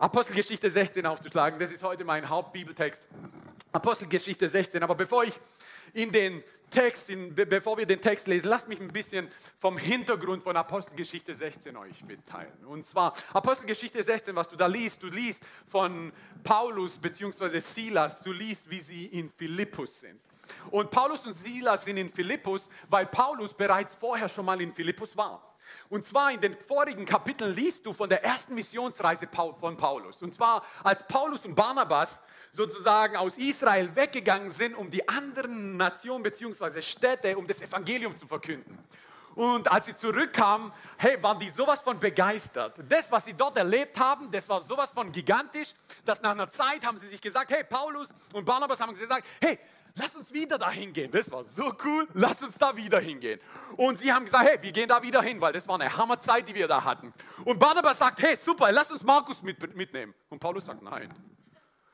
Apostelgeschichte 16 aufzuschlagen. Das ist heute mein Hauptbibeltext. Apostelgeschichte 16. Aber bevor ich in den Text, in, bevor wir den Text lesen, lasst mich ein bisschen vom Hintergrund von Apostelgeschichte 16 euch mitteilen. Und zwar Apostelgeschichte 16, was du da liest, du liest von Paulus bzw. Silas, du liest, wie sie in Philippus sind. Und Paulus und Silas sind in Philippus, weil Paulus bereits vorher schon mal in Philippus war. Und zwar in den vorigen Kapiteln liest du von der ersten Missionsreise von Paulus. Und zwar als Paulus und Barnabas sozusagen aus Israel weggegangen sind, um die anderen Nationen bzw. Städte, um das Evangelium zu verkünden. Und als sie zurückkamen, hey, waren die sowas von begeistert. Das, was sie dort erlebt haben, das war sowas von gigantisch, dass nach einer Zeit haben sie sich gesagt, hey, Paulus und Barnabas haben gesagt, hey, lass uns wieder dahin gehen. Das war so cool, lass uns da wieder hingehen. Und sie haben gesagt, hey, wir gehen da wieder hin, weil das war eine Hammerzeit, die wir da hatten. Und Barnabas sagt, hey, super, lass uns Markus mit, mitnehmen. Und Paulus sagt, nein.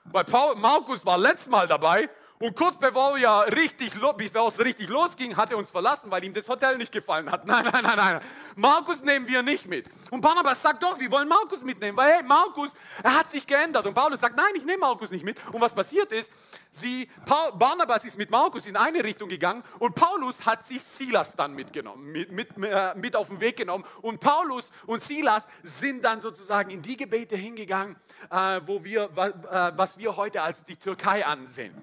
Weil Paul, Markus war letztes Mal dabei und kurz bevor, wir richtig, bevor es richtig losging, hat er uns verlassen, weil ihm das Hotel nicht gefallen hat. Nein, nein, nein, nein. Markus nehmen wir nicht mit. Und Barnabas sagt doch, wir wollen Markus mitnehmen, weil hey, Markus, er hat sich geändert. Und Paulus sagt, nein, ich nehme Markus nicht mit. Und was passiert ist, sie, Barnabas ist mit Markus in eine Richtung gegangen und Paulus hat sich Silas dann mitgenommen, mit, mit, äh, mit auf den Weg genommen. Und Paulus und Silas sind dann sozusagen in die Gebete hingegangen, äh, wo wir, äh, was wir heute als die Türkei ansehen.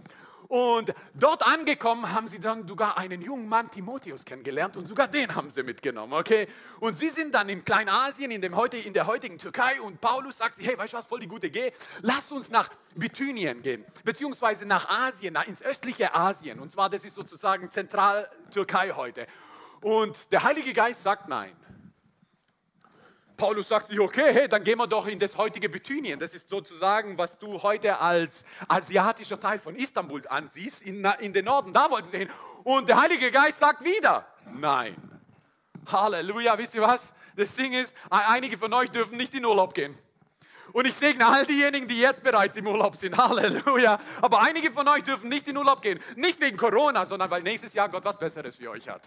Und dort angekommen haben sie dann sogar einen jungen Mann, Timotheus, kennengelernt und sogar den haben sie mitgenommen, okay? Und sie sind dann in Kleinasien, in, dem heute, in der heutigen Türkei und Paulus sagt sie, hey, weißt du was, voll die gute Idee, lass uns nach Bithynien gehen, beziehungsweise nach Asien, nach, ins östliche Asien. Und zwar, das ist sozusagen Zentraltürkei heute. Und der Heilige Geist sagt nein. Paulus sagt sich, okay, hey, dann gehen wir doch in das heutige Bithynien. Das ist sozusagen, was du heute als asiatischer Teil von Istanbul ansiehst, in, in den Norden, da wollten sie hin. Und der Heilige Geist sagt wieder, nein. Halleluja, wisst ihr was? Das Ding ist, einige von euch dürfen nicht in Urlaub gehen. Und ich segne all diejenigen, die jetzt bereits im Urlaub sind. Halleluja. Aber einige von euch dürfen nicht in Urlaub gehen. Nicht wegen Corona, sondern weil nächstes Jahr Gott was Besseres für euch hat.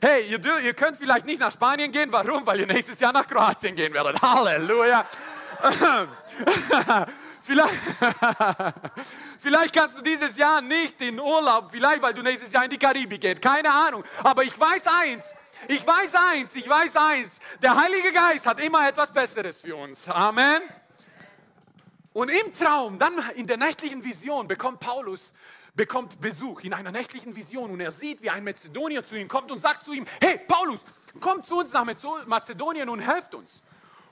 Hey, ihr, dürft, ihr könnt vielleicht nicht nach Spanien gehen. Warum? Weil ihr nächstes Jahr nach Kroatien gehen werdet. Halleluja. Vielleicht, vielleicht, kannst du dieses Jahr nicht in Urlaub, vielleicht weil du nächstes Jahr in die Karibik gehst, keine Ahnung. Aber ich weiß eins, ich weiß eins, ich weiß eins, der Heilige Geist hat immer etwas Besseres für uns. Amen. Und im Traum, dann in der nächtlichen Vision, bekommt Paulus bekommt Besuch in einer nächtlichen Vision und er sieht, wie ein Mazedonier zu ihm kommt und sagt zu ihm, hey Paulus, komm zu uns nach Mazedonien und helft uns.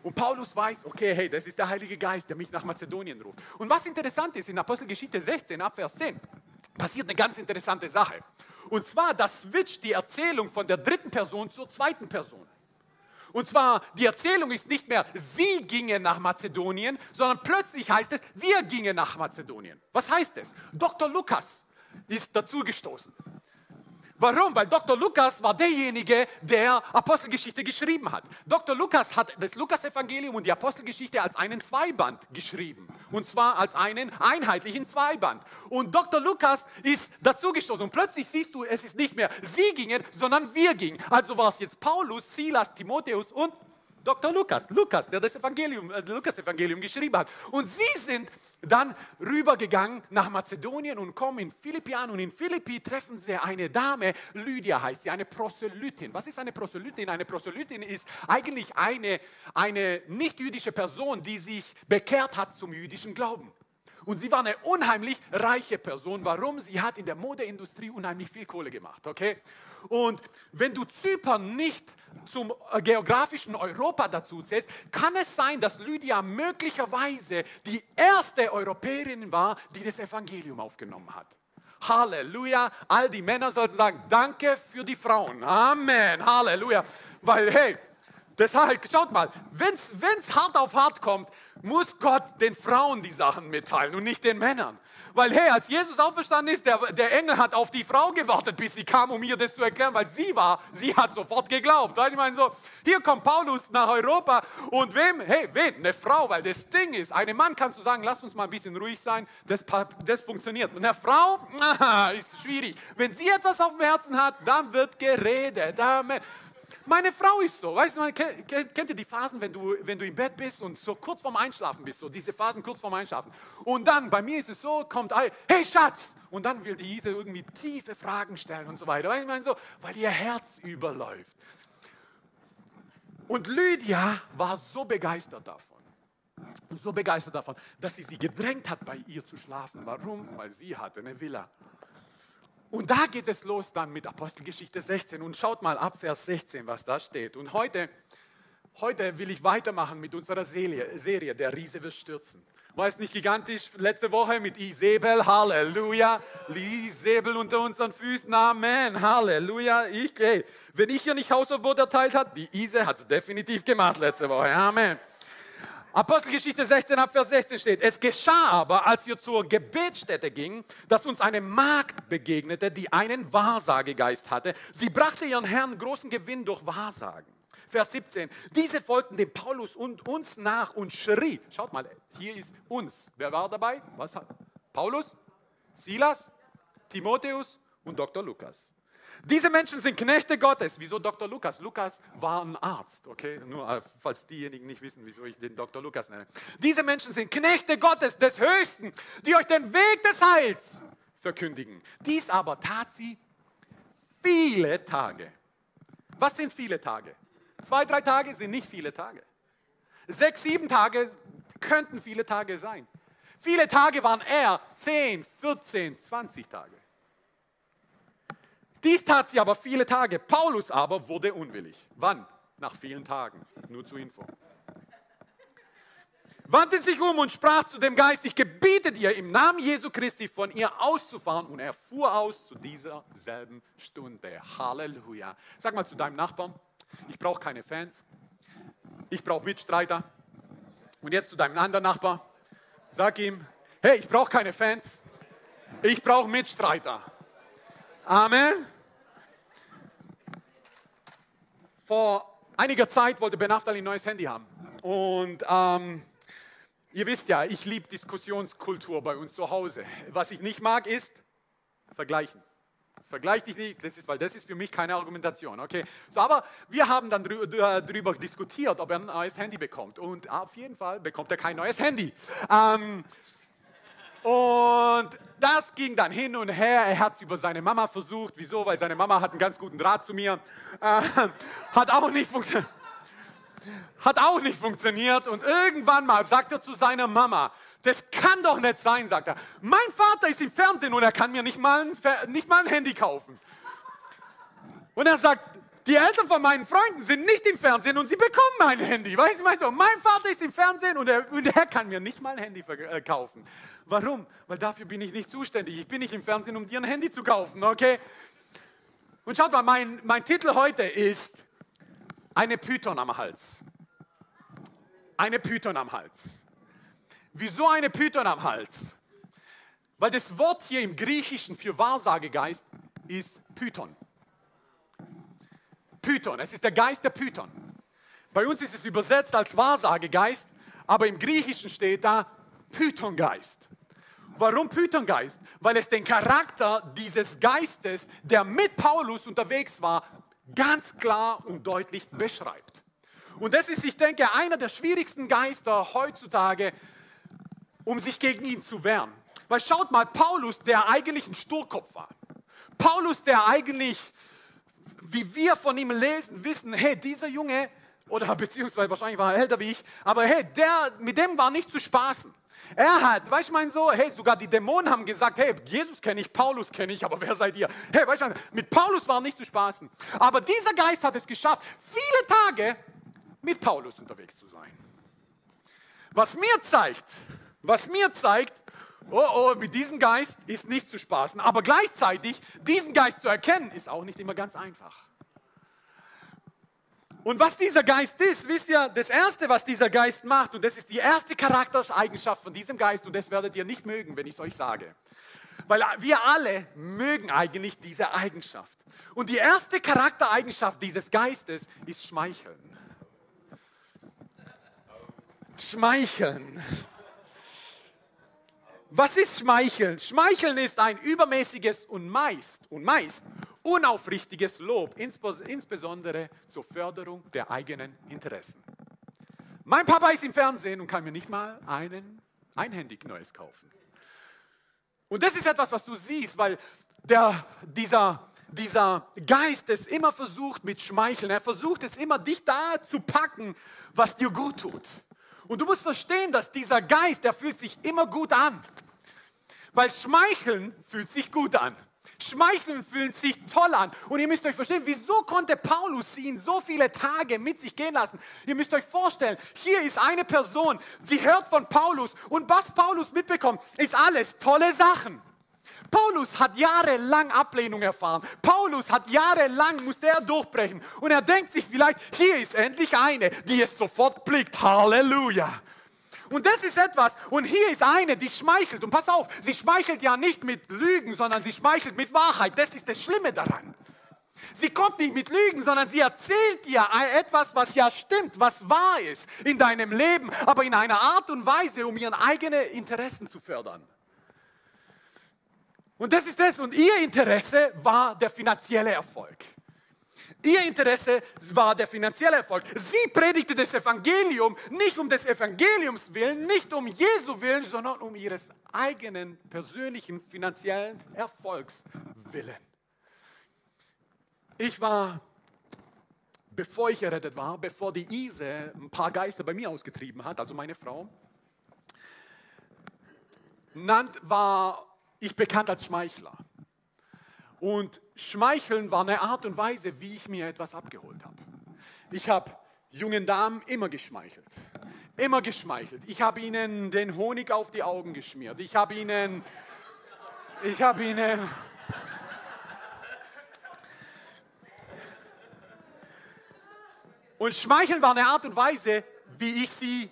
Und Paulus weiß, okay, hey, das ist der Heilige Geist, der mich nach Mazedonien ruft. Und was interessant ist, in Apostelgeschichte 16, ab Vers 10, passiert eine ganz interessante Sache. Und zwar, das switcht die Erzählung von der dritten Person zur zweiten Person. Und zwar, die Erzählung ist nicht mehr, sie gingen nach Mazedonien, sondern plötzlich heißt es, wir gingen nach Mazedonien. Was heißt es? Dr. Lukas ist dazugestoßen. Warum? Weil Dr. Lukas war derjenige, der Apostelgeschichte geschrieben hat. Dr. Lukas hat das Lukas-Evangelium und die Apostelgeschichte als einen Zweiband geschrieben. Und zwar als einen einheitlichen Zweiband. Und Dr. Lukas ist dazugestoßen. Und plötzlich siehst du, es ist nicht mehr sie gingen, sondern wir gingen. Also war es jetzt Paulus, Silas, Timotheus und Dr. Lukas, Lukas, der das Evangelium, äh, Lukas-Evangelium geschrieben hat. Und sie sind dann rübergegangen nach Mazedonien und kommen in Philippi an. Und in Philippi treffen sie eine Dame, Lydia heißt sie, eine Proselytin. Was ist eine Proselytin? Eine Proselytin ist eigentlich eine, eine nicht-jüdische Person, die sich bekehrt hat zum jüdischen Glauben. Und sie war eine unheimlich reiche Person. Warum? Sie hat in der Modeindustrie unheimlich viel Kohle gemacht. Okay? Und wenn du Zypern nicht zum äh, geografischen Europa dazu zählst, kann es sein, dass Lydia möglicherweise die erste Europäerin war, die das Evangelium aufgenommen hat. Halleluja. All die Männer sollten sagen, danke für die Frauen. Amen. Halleluja. Weil, hey, deshalb, schaut mal, wenn es hart auf hart kommt, muss Gott den Frauen die Sachen mitteilen und nicht den Männern. Weil, hey, als Jesus auferstanden ist, der, der Engel hat auf die Frau gewartet, bis sie kam, um ihr das zu erklären, weil sie war, sie hat sofort geglaubt. Ich meine so, hier kommt Paulus nach Europa und wem? Hey, wen? Eine Frau, weil das Ding ist, einem Mann kannst du sagen, lass uns mal ein bisschen ruhig sein, das, das funktioniert. Und eine Frau, ist schwierig. Wenn sie etwas auf dem Herzen hat, dann wird geredet. Amen. Meine Frau ist so. Weißt du, kennt ihr die Phasen, wenn du, wenn du im Bett bist und so kurz vorm Einschlafen bist? So diese Phasen kurz vorm Einschlafen. Und dann, bei mir ist es so, kommt, hey Schatz! Und dann will die Ise irgendwie tiefe Fragen stellen und so weiter. Ich meine so, weil ihr Herz überläuft. Und Lydia war so begeistert davon so begeistert davon, dass sie sie gedrängt hat, bei ihr zu schlafen. Warum? Weil sie hatte eine Villa. Und da geht es los dann mit Apostelgeschichte 16. Und schaut mal ab Vers 16, was da steht. Und heute, heute will ich weitermachen mit unserer Serie, Serie Der Riese wird stürzen. War es nicht gigantisch letzte Woche mit Isabel? Halleluja. Isabel unter unseren Füßen. Amen. Halleluja. Ich, hey, wenn ich hier nicht Hausverbot erteilt habe, die Ise hat es definitiv gemacht letzte Woche. Amen. Apostelgeschichte 16 ab Vers 16 steht, es geschah aber, als wir zur Gebetsstätte gingen, dass uns eine Magd begegnete, die einen Wahrsagegeist hatte. Sie brachte ihren Herrn großen Gewinn durch Wahrsagen. Vers 17, diese folgten dem Paulus und uns nach und schrie, schaut mal, hier ist uns. Wer war dabei? Was hat? Paulus, Silas, Timotheus und Dr. Lukas. Diese Menschen sind Knechte Gottes. Wieso Dr. Lukas? Lukas war ein Arzt, okay? Nur äh, falls diejenigen nicht wissen, wieso ich den Dr. Lukas nenne. Diese Menschen sind Knechte Gottes des Höchsten, die euch den Weg des Heils verkündigen. Dies aber tat sie viele Tage. Was sind viele Tage? Zwei, drei Tage sind nicht viele Tage. Sechs, sieben Tage könnten viele Tage sein. Viele Tage waren eher 10, 14, 20 Tage. Dies tat sie aber viele Tage. Paulus aber wurde unwillig. Wann? Nach vielen Tagen. Nur zur Info. Wandte sich um und sprach zu dem Geist, ich gebiete dir im Namen Jesu Christi von ihr auszufahren. Und er fuhr aus zu dieser selben Stunde. Halleluja. Sag mal zu deinem Nachbarn, ich brauche keine Fans. Ich brauche Mitstreiter. Und jetzt zu deinem anderen Nachbar. Sag ihm, hey, ich brauche keine Fans. Ich brauche Mitstreiter. Amen. Vor einiger Zeit wollte Ben Aftal ein neues Handy haben. Und ähm, ihr wisst ja, ich liebe Diskussionskultur bei uns zu Hause. Was ich nicht mag, ist vergleichen. Vergleich dich nicht, das ist, weil das ist für mich keine Argumentation. Okay? So, aber wir haben dann darüber diskutiert, ob er ein neues Handy bekommt. Und auf jeden Fall bekommt er kein neues Handy. Ähm, und das ging dann hin und her. Er hat es über seine Mama versucht. Wieso? Weil seine Mama hat einen ganz guten Draht zu mir. Äh, hat, auch nicht hat auch nicht funktioniert. Und irgendwann mal sagt er zu seiner Mama, das kann doch nicht sein, sagt er. Mein Vater ist im Fernsehen und er kann mir nicht mal ein, nicht mal ein Handy kaufen. Und er sagt, die Eltern von meinen Freunden sind nicht im Fernsehen und sie bekommen mein Handy. Weißt du, mein Vater ist im Fernsehen und er, und er kann mir nicht mal ein Handy äh, kaufen. Warum? Weil dafür bin ich nicht zuständig. Ich bin nicht im Fernsehen, um dir ein Handy zu kaufen, okay? Und schaut mal, mein, mein Titel heute ist Eine Python am Hals. Eine Python am Hals. Wieso eine Python am Hals? Weil das Wort hier im Griechischen für Wahrsagegeist ist Python. Python, es ist der Geist der Python. Bei uns ist es übersetzt als Wahrsagegeist, aber im Griechischen steht da Pythongeist. Warum Pythongeist? Weil es den Charakter dieses Geistes, der mit Paulus unterwegs war, ganz klar und deutlich beschreibt. Und das ist, ich denke, einer der schwierigsten Geister heutzutage, um sich gegen ihn zu wehren. Weil schaut mal, Paulus, der eigentlich ein Sturkopf war. Paulus, der eigentlich, wie wir von ihm lesen, wissen, hey, dieser Junge, oder beziehungsweise wahrscheinlich war er älter wie ich, aber hey, der, mit dem war nicht zu spaßen. Er hat, weißt du, mein so, hey, sogar die Dämonen haben gesagt, hey, Jesus kenne ich, Paulus kenne ich, aber wer seid ihr? Hey, weißt du, mit Paulus war nicht zu spaßen. Aber dieser Geist hat es geschafft, viele Tage mit Paulus unterwegs zu sein. Was mir zeigt, was mir zeigt, oh oh, mit diesem Geist ist nicht zu spaßen. Aber gleichzeitig, diesen Geist zu erkennen, ist auch nicht immer ganz einfach. Und was dieser Geist ist, wisst ihr, das Erste, was dieser Geist macht, und das ist die erste Charaktereigenschaft von diesem Geist, und das werdet ihr nicht mögen, wenn ich es euch sage. Weil wir alle mögen eigentlich diese Eigenschaft. Und die erste Charaktereigenschaft dieses Geistes ist Schmeicheln. Schmeicheln. Was ist Schmeicheln? Schmeicheln ist ein übermäßiges und meist und meist unaufrichtiges Lob, insbesondere zur Förderung der eigenen Interessen. Mein Papa ist im Fernsehen und kann mir nicht mal einen einhändig Neues kaufen. Und das ist etwas, was du siehst, weil der, dieser, dieser Geist es immer versucht mit Schmeicheln. Er versucht es immer, dich da zu packen, was dir gut tut. Und du musst verstehen, dass dieser Geist, der fühlt sich immer gut an. Weil Schmeicheln fühlt sich gut an. Schmeicheln fühlt sich toll an. Und ihr müsst euch verstehen, wieso konnte Paulus in so viele Tage mit sich gehen lassen? Ihr müsst euch vorstellen, hier ist eine Person, sie hört von Paulus und was Paulus mitbekommt, ist alles tolle Sachen. Paulus hat jahrelang Ablehnung erfahren. Paulus hat jahrelang, musste er durchbrechen. Und er denkt sich vielleicht, hier ist endlich eine, die es sofort blickt. Halleluja. Und das ist etwas, und hier ist eine, die schmeichelt. Und pass auf, sie schmeichelt ja nicht mit Lügen, sondern sie schmeichelt mit Wahrheit. Das ist das Schlimme daran. Sie kommt nicht mit Lügen, sondern sie erzählt dir etwas, was ja stimmt, was wahr ist in deinem Leben, aber in einer Art und Weise, um ihren eigenen Interessen zu fördern. Und das ist es. Und ihr Interesse war der finanzielle Erfolg. Ihr Interesse war der finanzielle Erfolg. Sie predigte das Evangelium nicht um des Evangeliums willen, nicht um Jesu willen, sondern um ihres eigenen persönlichen finanziellen Erfolgs willen. Ich war, bevor ich errettet war, bevor die Ise ein paar Geister bei mir ausgetrieben hat, also meine Frau, war ich bekannt als Schmeichler. Und Schmeicheln war eine Art und Weise, wie ich mir etwas abgeholt habe. Ich habe jungen Damen immer geschmeichelt. Immer geschmeichelt. Ich habe ihnen den Honig auf die Augen geschmiert. Ich habe ihnen, ich habe ihnen, und Schmeicheln war eine Art und Weise, wie ich sie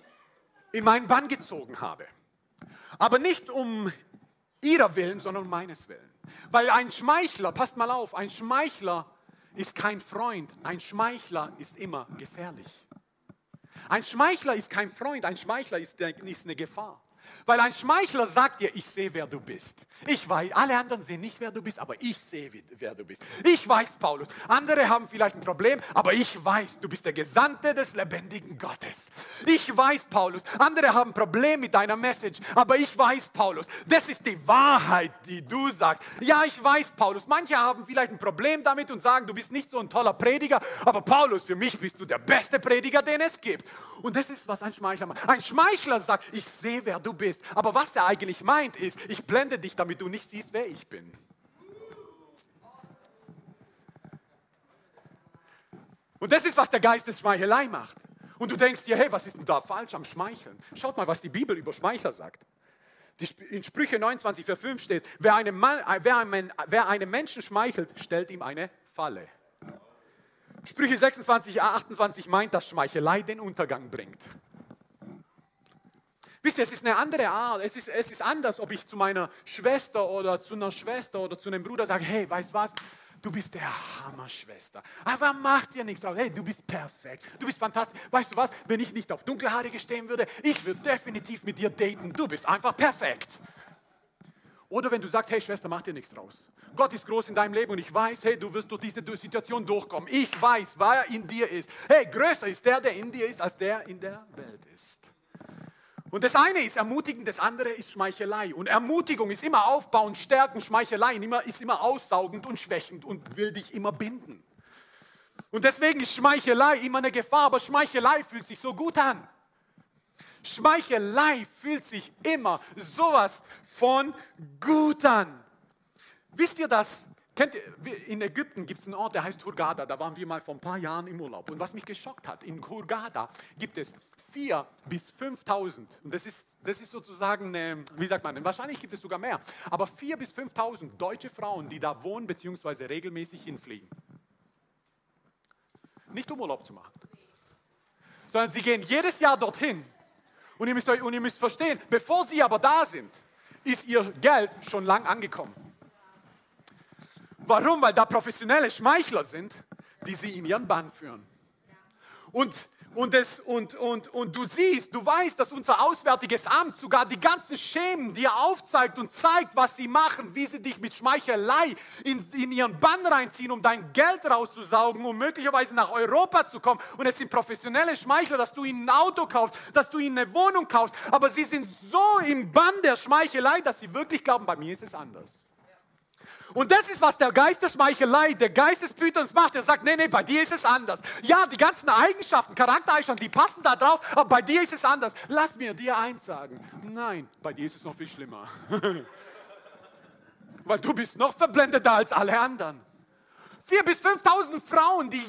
in meinen Bann gezogen habe. Aber nicht um ihrer Willen, sondern um meines Willen. Weil ein Schmeichler, passt mal auf, ein Schmeichler ist kein Freund, ein Schmeichler ist immer gefährlich. Ein Schmeichler ist kein Freund, ein Schmeichler ist, eine Gefahr. Weil ein Schmeichler sagt dir, ich sehe, wer du bist. Ich weiß, alle anderen sehen nicht, wer du bist, aber ich sehe, wer du bist. Ich weiß, Paulus. Andere haben vielleicht ein Problem, aber ich weiß, du bist der Gesandte des lebendigen Gottes. Ich weiß, Paulus. Andere haben ein Problem mit deiner Message, aber ich weiß, Paulus. Das ist die Wahrheit, die du sagst. Ja, ich weiß, Paulus. Manche haben vielleicht ein Problem damit und sagen, du bist nicht so ein toller Prediger, aber Paulus, für mich bist du der beste Prediger, den es gibt. Und das ist, was ein Schmeichler macht. Ein Schmeichler sagt, ich sehe, wer du bist. Aber was er eigentlich meint, ist, ich blende dich, damit du nicht siehst, wer ich bin. Und das ist, was der Geist des Schmeichelei macht. Und du denkst dir, hey, was ist denn da falsch am Schmeicheln? Schaut mal, was die Bibel über Schmeichler sagt. In Sprüche 29, Vers 5 steht, wer einem, Mann, wer, einem, wer einem Menschen schmeichelt, stellt ihm eine Falle. Sprüche 26, 28 meint, dass Schmeichelei den Untergang bringt. Wisst ihr, es ist eine andere Art. Es ist, es ist anders, ob ich zu meiner Schwester oder zu einer Schwester oder zu einem Bruder sage, hey, weißt was? Du bist der Hammer-Schwester. Aber mach dir nichts drauf. Hey, du bist perfekt. Du bist fantastisch. Weißt du was? Wenn ich nicht auf Dunkelhaarige stehen würde, ich würde definitiv mit dir daten. Du bist einfach perfekt. Oder wenn du sagst, hey Schwester, mach dir nichts draus. Gott ist groß in deinem Leben und ich weiß, hey, du wirst durch diese Situation durchkommen. Ich weiß, wer in dir ist. Hey, größer ist der, der in dir ist, als der in der Welt ist. Und das eine ist ermutigend, das andere ist Schmeichelei. Und Ermutigung ist immer aufbauend, stärken, Schmeichelei ist immer aussaugend und schwächend und will dich immer binden. Und deswegen ist Schmeichelei immer eine Gefahr, aber Schmeichelei fühlt sich so gut an. Schmeichelei fühlt sich immer sowas von gut an. Wisst ihr das? Kennt ihr, in Ägypten gibt es einen Ort, der heißt Hurghada. Da waren wir mal vor ein paar Jahren im Urlaub. Und was mich geschockt hat, in Hurghada gibt es 4.000 bis 5.000, und das ist, das ist sozusagen, eine, wie sagt man, wahrscheinlich gibt es sogar mehr, aber 4.000 bis 5.000 deutsche Frauen, die da wohnen bzw. regelmäßig hinfliegen. Nicht um Urlaub zu machen, sondern sie gehen jedes Jahr dorthin. Und ihr müsst, euch, und ihr müsst verstehen, bevor sie aber da sind, ist ihr Geld schon lang angekommen. Warum? Weil da professionelle Schmeichler sind, die sie in ihren Bann führen. Und und, es, und, und, und du siehst, du weißt, dass unser Auswärtiges Amt sogar die ganzen Schemen dir aufzeigt und zeigt, was sie machen, wie sie dich mit Schmeichelei in, in ihren Bann reinziehen, um dein Geld rauszusaugen, um möglicherweise nach Europa zu kommen. Und es sind professionelle Schmeichler, dass du ihnen ein Auto kaufst, dass du ihnen eine Wohnung kaufst. Aber sie sind so im Bann der Schmeichelei, dass sie wirklich glauben, bei mir ist es anders. Und das ist, was der Geist der Schmeichelei, der Geist des Pythons macht. Er sagt, nee, nee, bei dir ist es anders. Ja, die ganzen Eigenschaften, Charaktereigenschaften, die passen da drauf, aber bei dir ist es anders. Lass mir dir eins sagen. Nein, bei dir ist es noch viel schlimmer. Weil du bist noch verblendeter als alle anderen. 4.000 bis 5.000 Frauen, die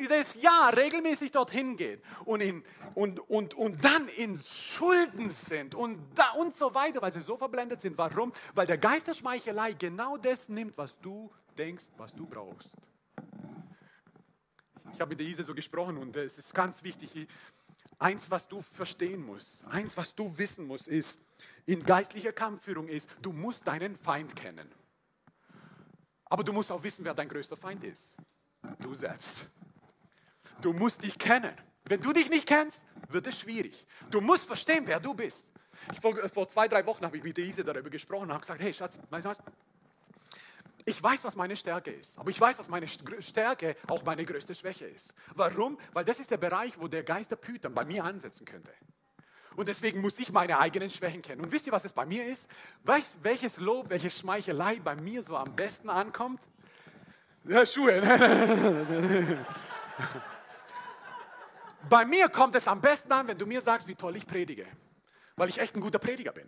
jedes Jahr regelmäßig dorthin gehen und, in, und, und, und dann in Schulden sind und, da und so weiter, weil sie so verblendet sind. Warum? Weil der Geist der Schmeichelei genau das nimmt, was du denkst, was du brauchst. Ich habe mit der Ise so gesprochen und es ist ganz wichtig. Eins, was du verstehen musst, eins, was du wissen musst, ist, in geistlicher Kampfführung ist, du musst deinen Feind kennen. Aber du musst auch wissen, wer dein größter Feind ist. Du selbst. Du musst dich kennen. Wenn du dich nicht kennst, wird es schwierig. Du musst verstehen, wer du bist. Ich, vor, vor, zwei, drei Wochen habe ich mit Ise darüber gesprochen und habe gesagt, hey Schatz, weißt du was? Ich weiß, was meine Stärke ist, aber ich weiß, was meine Stärke auch meine größte Schwäche ist. Warum? Weil das ist der Bereich, wo der Geist der Python bei mir ansetzen könnte. Und deswegen muss ich meine eigenen Schwächen kennen. Und wisst ihr, was es bei mir ist? Weißt welches Lob, welche Schmeichelei bei mir so am besten ankommt? Ja, Schuhe. bei mir kommt es am besten an, wenn du mir sagst, wie toll ich predige. Weil ich echt ein guter Prediger bin.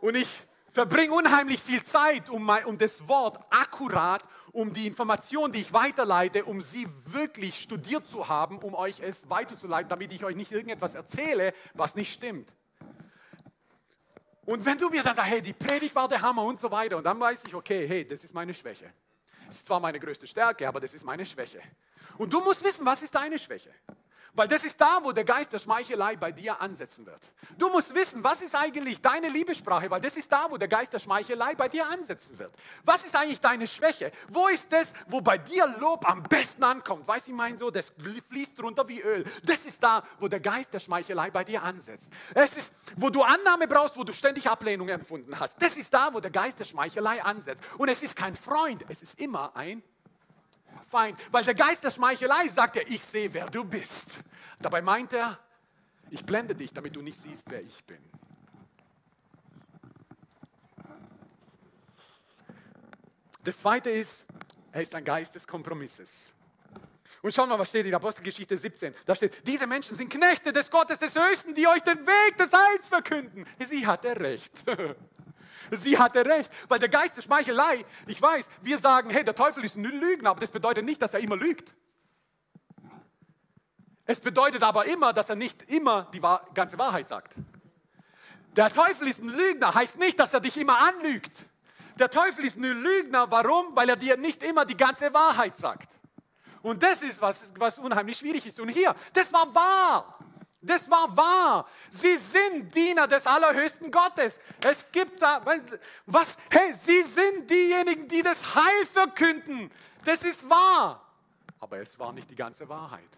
Und ich verbringe unheimlich viel Zeit, um, mein, um das Wort akkurat, um die Information, die ich weiterleite, um sie wirklich studiert zu haben, um euch es weiterzuleiten, damit ich euch nicht irgendetwas erzähle, was nicht stimmt. Und wenn du mir dann sagst, hey, die Predigt war der Hammer und so weiter, und dann weiß ich, okay, hey, das ist meine Schwäche. Das ist zwar meine größte Stärke, aber das ist meine Schwäche. Und du musst wissen, was ist deine Schwäche? Weil das ist da, wo der Geist der Schmeichelei bei dir ansetzen wird. Du musst wissen, was ist eigentlich deine Liebessprache, weil das ist da, wo der Geist der Schmeichelei bei dir ansetzen wird. Was ist eigentlich deine Schwäche? Wo ist das, wo bei dir Lob am besten ankommt? Weiß ich mein so, das fließt runter wie Öl. Das ist da, wo der Geist der Schmeichelei bei dir ansetzt. Es ist, wo du Annahme brauchst, wo du ständig Ablehnung empfunden hast. Das ist da, wo der Geist der Schmeichelei ansetzt. Und es ist kein Freund, es ist immer ein Feind. Weil der Geist der Schmeichelei sagt ja, ich sehe, wer du bist. Dabei meint er, ich blende dich, damit du nicht siehst, wer ich bin. Das zweite ist, er ist ein Geist des Kompromisses. Und schauen wir mal, was steht in Apostelgeschichte 17. Da steht, diese Menschen sind Knechte des Gottes des Höchsten, die euch den Weg des Heils verkünden. Sie hatte recht. Sie hatte recht, weil der Geist der Schmeichelei, ich weiß, wir sagen, hey, der Teufel ist ein Lügner, aber das bedeutet nicht, dass er immer lügt. Es bedeutet aber immer, dass er nicht immer die ganze Wahrheit sagt. Der Teufel ist ein Lügner, heißt nicht, dass er dich immer anlügt. Der Teufel ist ein Lügner, warum? Weil er dir nicht immer die ganze Wahrheit sagt. Und das ist, was, was unheimlich schwierig ist. Und hier, das war wahr. Das war wahr. Sie sind Diener des allerhöchsten Gottes. Es gibt da, was, hey, sie sind diejenigen, die das Heil verkünden. Das ist wahr. Aber es war nicht die ganze Wahrheit.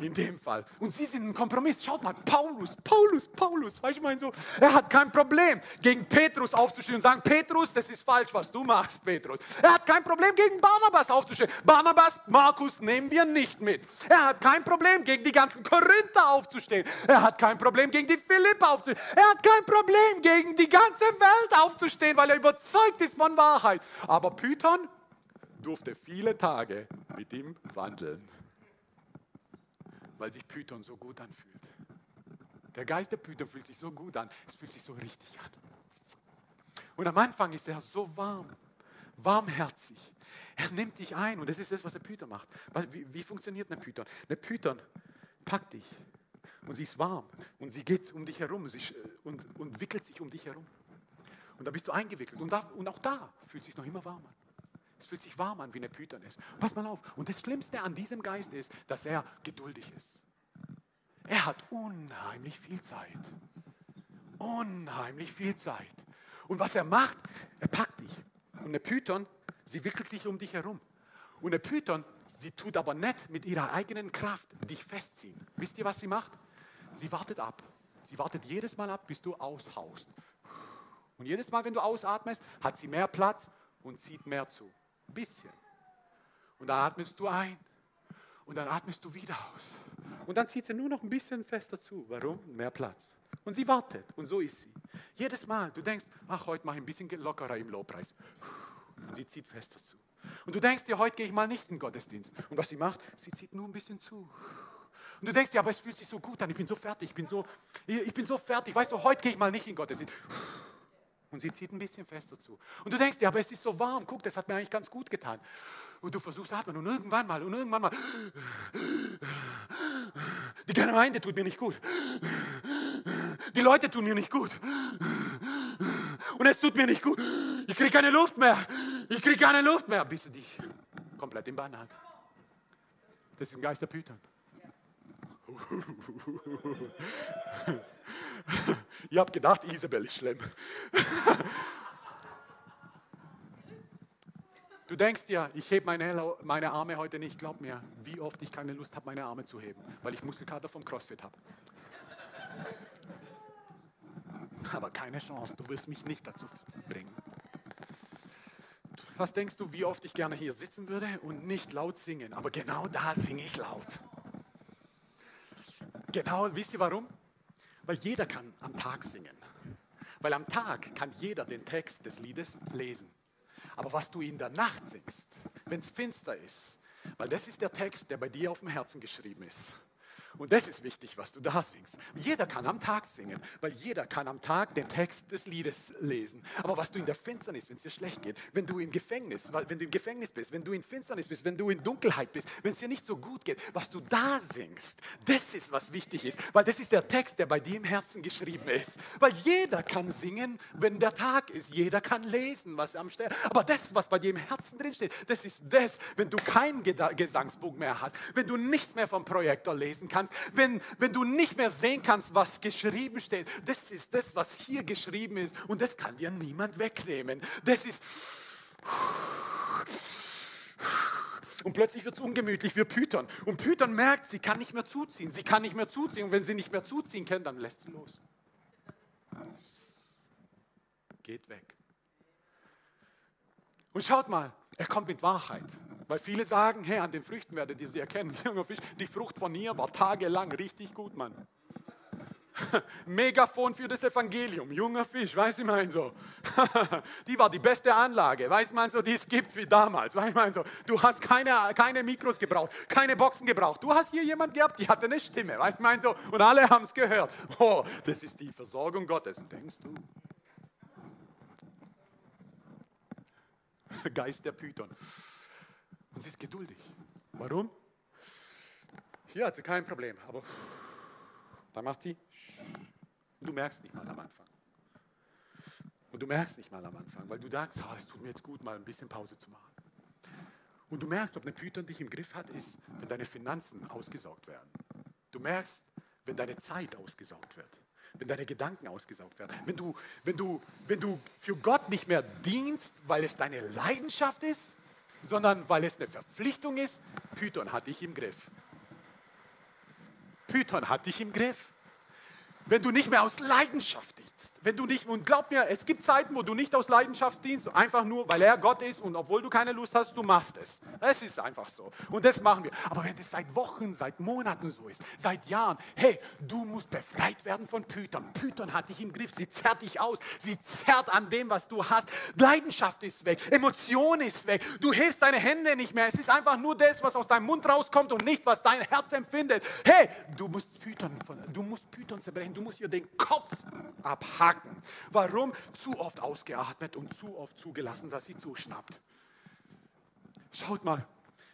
In dem Fall. Und sie sind ein Kompromiss. Schaut mal, Paulus, Paulus, Paulus. Weißt du, mein so, er hat kein Problem, gegen Petrus aufzustehen und sagen: Petrus, das ist falsch, was du machst, Petrus. Er hat kein Problem, gegen Barnabas aufzustehen. Barnabas, Markus nehmen wir nicht mit. Er hat kein Problem, gegen die ganzen Korinther aufzustehen. Er hat kein Problem, gegen die Philippa aufzustehen. Er hat kein Problem, gegen die ganze Welt aufzustehen, weil er überzeugt ist von Wahrheit. Aber Python durfte viele Tage mit ihm wandeln weil sich Python so gut anfühlt. Der Geist der Python fühlt sich so gut an, es fühlt sich so richtig an. Und am Anfang ist er so warm, warmherzig. Er nimmt dich ein und das ist das, was der Python macht. Wie, wie funktioniert eine Python? Eine Python packt dich und sie ist warm und sie geht um dich herum sie, und, und wickelt sich um dich herum. Und da bist du eingewickelt und, da, und auch da fühlt es sich noch immer warm an. Es fühlt sich warm an, wie eine Python ist. Pass mal auf. Und das Schlimmste an diesem Geist ist, dass er geduldig ist. Er hat unheimlich viel Zeit. Unheimlich viel Zeit. Und was er macht, er packt dich. Und eine Python, Sie wickelt sich um dich herum. Und eine Python, sie tut aber nicht mit ihrer eigenen Kraft dich festziehen. Wisst ihr, was sie macht? Sie wartet ab. Sie wartet jedes Mal ab, bis du aushaust. Und jedes Mal, wenn du ausatmest, hat sie mehr Platz und zieht mehr zu. Ein bisschen. Und dann atmest du ein. Und dann atmest du wieder aus. Und dann zieht sie nur noch ein bisschen fester zu. Warum? Mehr Platz. Und sie wartet. Und so ist sie. Jedes Mal, du denkst, ach, heute mache ich ein bisschen lockerer im Lobpreis. Und sie zieht fester zu. Und du denkst dir, heute gehe ich mal nicht in den Gottesdienst. Und was sie macht, sie zieht nur ein bisschen zu. Und du denkst dir, aber es fühlt sich so gut an, ich bin so fertig, ich bin so, ich bin so fertig, weißt du, heute gehe ich mal nicht in den Gottesdienst. Und sie zieht ein bisschen fester zu. Und du denkst dir, aber es ist so warm, guck, das hat mir eigentlich ganz gut getan. Und du versuchst atmen und irgendwann mal, und irgendwann mal, die Gemeinde tut mir nicht gut. Die Leute tun mir nicht gut. Und es tut mir nicht gut. Ich kriege keine Luft mehr. Ich kriege keine Luft mehr, bis sie dich komplett im Bann hat. Das ist ein Geist der Python. Ihr habt gedacht, Isabel ist schlimm. Du denkst dir, ich hebe meine, meine Arme heute nicht. Glaub mir, wie oft ich keine Lust habe, meine Arme zu heben, weil ich Muskelkater vom CrossFit habe. Aber keine Chance, du wirst mich nicht dazu bringen. Was denkst du, wie oft ich gerne hier sitzen würde und nicht laut singen? Aber genau da singe ich laut. Genau, wisst ihr warum? Weil jeder kann am Tag singen. Weil am Tag kann jeder den Text des Liedes lesen. Aber was du in der Nacht singst, wenn es finster ist, weil das ist der Text, der bei dir auf dem Herzen geschrieben ist. Und das ist wichtig, was du da singst. Jeder kann am Tag singen, weil jeder kann am Tag den Text des Liedes lesen. Aber was du in der Finsternis, wenn es dir schlecht geht, wenn du im Gefängnis, wenn du im Gefängnis bist, wenn du in Finsternis bist, wenn du in Dunkelheit bist, wenn es dir nicht so gut geht, was du da singst, das ist, was wichtig ist. Weil das ist der Text, der bei dir im Herzen geschrieben ist. Weil jeder kann singen, wenn der Tag ist. Jeder kann lesen, was am Stern. Aber das, was bei dir im Herzen drin steht, das ist das, wenn du keinen Gesangsbuch mehr hast, wenn du nichts mehr vom Projektor lesen kannst, kannst, wenn, wenn du nicht mehr sehen kannst, was geschrieben steht. Das ist das, was hier geschrieben ist und das kann dir niemand wegnehmen. Das ist... Und plötzlich wird es ungemütlich für Python. Und Python merkt, sie kann nicht mehr zuziehen. Sie kann nicht mehr zuziehen. Und wenn sie nicht mehr zuziehen kann, dann lässt sie los. Geht weg. Und schaut mal, er kommt mit Wahrheit. Weil viele sagen, hey, an den Früchten werdet ihr sie erkennen. Junger Fisch, die Frucht von ihr war tagelang richtig gut, Mann. Megafon für das Evangelium, junger Fisch, weiß ich mein so. die war die beste Anlage, weiß man so, die es gibt wie damals, weiß man so. Du hast keine, keine Mikros gebraucht, keine Boxen gebraucht. Du hast hier jemand gehabt, die hatte eine Stimme, weiß man so. Und alle haben es gehört. Oh, das ist die Versorgung Gottes, denkst du? Geist der Python. Und sie ist geduldig. Warum? Hier hat sie kein Problem, aber dann macht sie und du merkst nicht mal am Anfang. Und du merkst nicht mal am Anfang, weil du denkst, oh, es tut mir jetzt gut, mal ein bisschen Pause zu machen. Und du merkst, ob eine Python dich im Griff hat, ist, wenn deine Finanzen ausgesaugt werden. Du merkst, wenn deine Zeit ausgesaugt wird wenn deine Gedanken ausgesaugt werden, wenn du, wenn, du, wenn du für Gott nicht mehr dienst, weil es deine Leidenschaft ist, sondern weil es eine Verpflichtung ist, Python hat dich im Griff. Python hat dich im Griff. Wenn du nicht mehr aus Leidenschaft dienst, wenn du nicht, und glaub mir, es gibt Zeiten, wo du nicht aus Leidenschaft dienst, einfach nur, weil er Gott ist und obwohl du keine Lust hast, du machst es. Es ist einfach so. Und das machen wir. Aber wenn es seit Wochen, seit Monaten so ist, seit Jahren, hey, du musst befreit werden von Python. Python hat dich im Griff, sie zerrt dich aus, sie zerrt an dem, was du hast. Leidenschaft ist weg, Emotion ist weg, du hebst deine Hände nicht mehr. Es ist einfach nur das, was aus deinem Mund rauskommt und nicht, was dein Herz empfindet. Hey, du musst Python, du musst Python zerbrechen du musst ihr den Kopf abhacken. Warum? Zu oft ausgeatmet und zu oft zugelassen, dass sie zuschnappt. Schaut mal,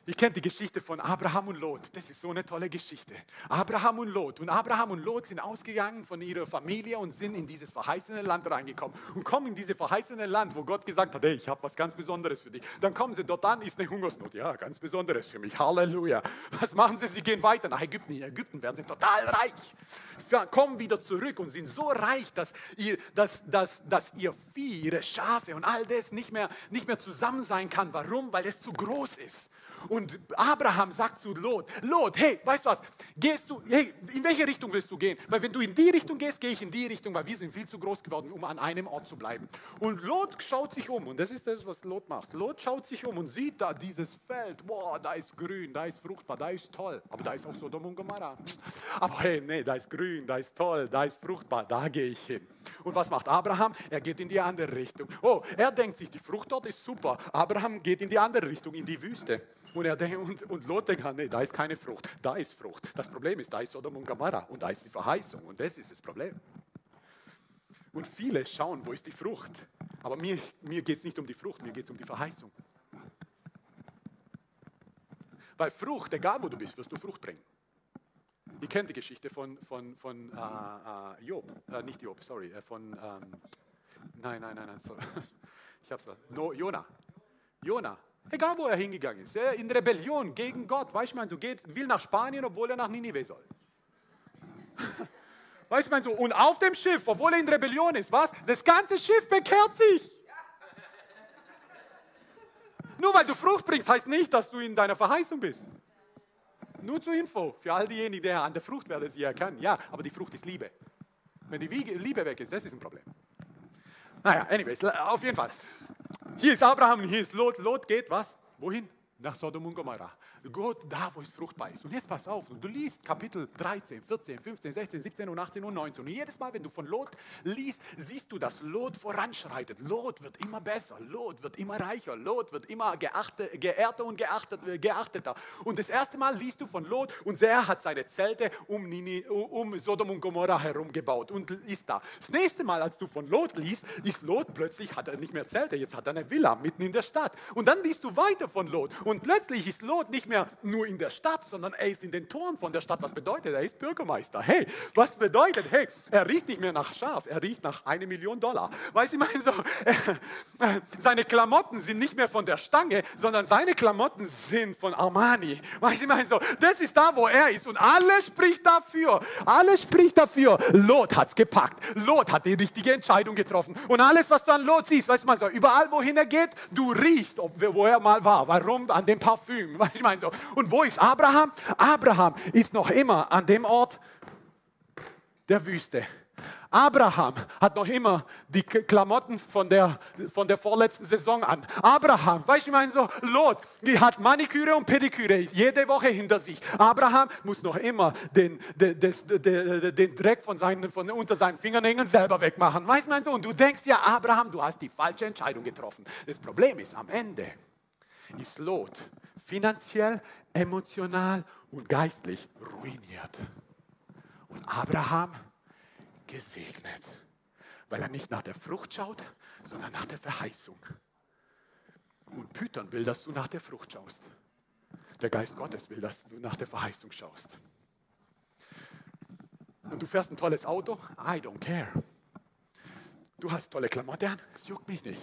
Ihr kennt die Geschichte von Abraham und Lot. Das ist so eine tolle Geschichte. Abraham und Lot. Und Abraham und Lot sind ausgegangen von ihrer Familie und sind in dieses verheißene Land reingekommen. Und kommen in dieses verheißene Land, wo Gott gesagt hat, hey, ich habe was ganz Besonderes für dich. Dann kommen sie dort an, ist eine Hungersnot. Ja, ganz Besonderes für mich. Halleluja. Was machen sie? Sie gehen weiter nach Ägypten. In Ägypten werden sie total reich. Kommen wieder zurück und sind so reich, dass ihr, dass, dass, dass ihr Vieh, ihre Schafe und all das nicht mehr, nicht mehr zusammen sein kann. Warum? Weil es zu groß ist. Und Abraham sagt zu Lot, Lot, hey, weißt du was, gehst du, hey, in welche Richtung willst du gehen? Weil wenn du in die Richtung gehst, gehe ich in die Richtung, weil wir sind viel zu groß geworden, um an einem Ort zu bleiben. Und Lot schaut sich um und das ist das, was Lot macht. Lot schaut sich um und sieht da dieses Feld, boah, da ist grün, da ist fruchtbar, da ist toll, aber da ist auch Sodom und Gomorra. Aber hey, nee, da ist grün, da ist toll, da ist fruchtbar, da gehe ich hin. Und was macht Abraham? Er geht in die andere Richtung. Oh, er denkt sich, die Frucht dort ist super. Abraham geht in die andere Richtung, in die Wüste. Und, er denkt, und, und Lot denkt, nee, da ist keine Frucht, da ist Frucht. Das Problem ist, da ist Sodom und Gomorra und da ist die Verheißung und das ist das Problem. Und viele schauen, wo ist die Frucht? Aber mir, mir geht es nicht um die Frucht, mir geht es um die Verheißung. Weil Frucht, egal wo du bist, wirst du Frucht bringen. Ihr kennt die Geschichte von, von, von äh, äh, Job, äh, nicht Job, sorry, äh, von, ähm, nein, nein, nein, nein, sorry. ich hab's no, Jona. Jona, Egal, wo er hingegangen ist. In Rebellion gegen Gott. Weißt du, man so geht, will nach Spanien, obwohl er nach Ninive soll. Weißt du, man so, und auf dem Schiff, obwohl er in Rebellion ist, was? Das ganze Schiff bekehrt sich. Nur weil du Frucht bringst, heißt nicht, dass du in deiner Verheißung bist. Nur zur Info, für all diejenigen, die an der Frucht werden sie erkennen. Ja, aber die Frucht ist Liebe. Wenn die Liebe weg ist, das ist ein Problem. Naja, anyways, auf jeden Fall. Hier ist Abraham hier ist Lot. Lot geht was? Wohin? Nach Sodom und Gomorra. Gott da, wo es fruchtbar ist. Und jetzt pass auf, du liest Kapitel 13, 14, 15, 16, 17 und 18 und 19. Und jedes Mal, wenn du von Lot liest, siehst du, dass Lot voranschreitet. Lot wird immer besser, Lot wird immer reicher, Lot wird immer geachtet, geehrter und geachtet, geachteter. Und das erste Mal liest du von Lot und er hat seine Zelte um, Nini, um Sodom und Gomorra herum gebaut und ist da. Das nächste Mal, als du von Lot liest, ist Lot plötzlich, hat er nicht mehr Zelte, jetzt hat er eine Villa mitten in der Stadt. Und dann liest du weiter von Lot und plötzlich ist Lot nicht mehr mehr nur in der Stadt, sondern er ist in den Toren von der Stadt. Was bedeutet? Er ist Bürgermeister. Hey, was bedeutet? Hey, er riecht nicht mehr nach Schaf, er riecht nach eine Million Dollar. Weißt du, ich meine so, seine Klamotten sind nicht mehr von der Stange, sondern seine Klamotten sind von Armani. Weißt du, ich meine so, das ist da, wo er ist und alles spricht dafür. Alles spricht dafür. Lot hat es gepackt. Lot hat die richtige Entscheidung getroffen. Und alles, was du an Lot siehst, weißt du mal so, überall, wohin er geht, du riechst, ob, wo er mal war. Warum? An dem Parfüm. Weißt du, ich meine so, so. Und wo ist Abraham? Abraham ist noch immer an dem Ort der Wüste. Abraham hat noch immer die Klamotten von der, von der vorletzten Saison an. Abraham, weißt du, ich meine so, Lot, die hat Maniküre und Pediküre jede Woche hinter sich. Abraham muss noch immer den, den, den, den Dreck von seinen, von unter seinen Fingernägeln selber wegmachen. Weißt du, mein Sohn, du denkst ja, Abraham, du hast die falsche Entscheidung getroffen. Das Problem ist, am Ende ist Lot finanziell, emotional und geistlich ruiniert. Und Abraham gesegnet, weil er nicht nach der Frucht schaut, sondern nach der Verheißung. Und Python will, dass du nach der Frucht schaust. Der Geist Gottes will, dass du nach der Verheißung schaust. Und du fährst ein tolles Auto, I don't care. Du hast tolle Klamotten es juckt mich nicht.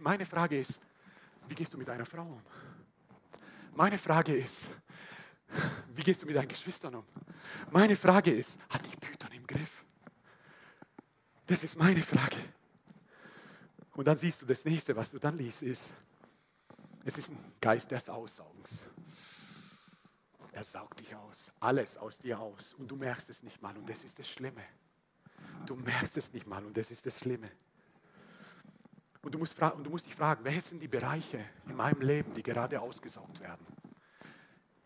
Meine Frage ist, wie gehst du mit deiner Frau um? Meine Frage ist, wie gehst du mit deinen Geschwistern um? Meine Frage ist, hat die Python im Griff? Das ist meine Frage. Und dann siehst du das nächste, was du dann liest, ist, es ist ein Geist des Aussaugens. Er saugt dich aus, alles aus dir aus und du merkst es nicht mal und das ist das Schlimme. Du merkst es nicht mal und das ist das Schlimme. Und du, musst und du musst dich fragen, welche sind die Bereiche in meinem Leben, die gerade ausgesaugt werden?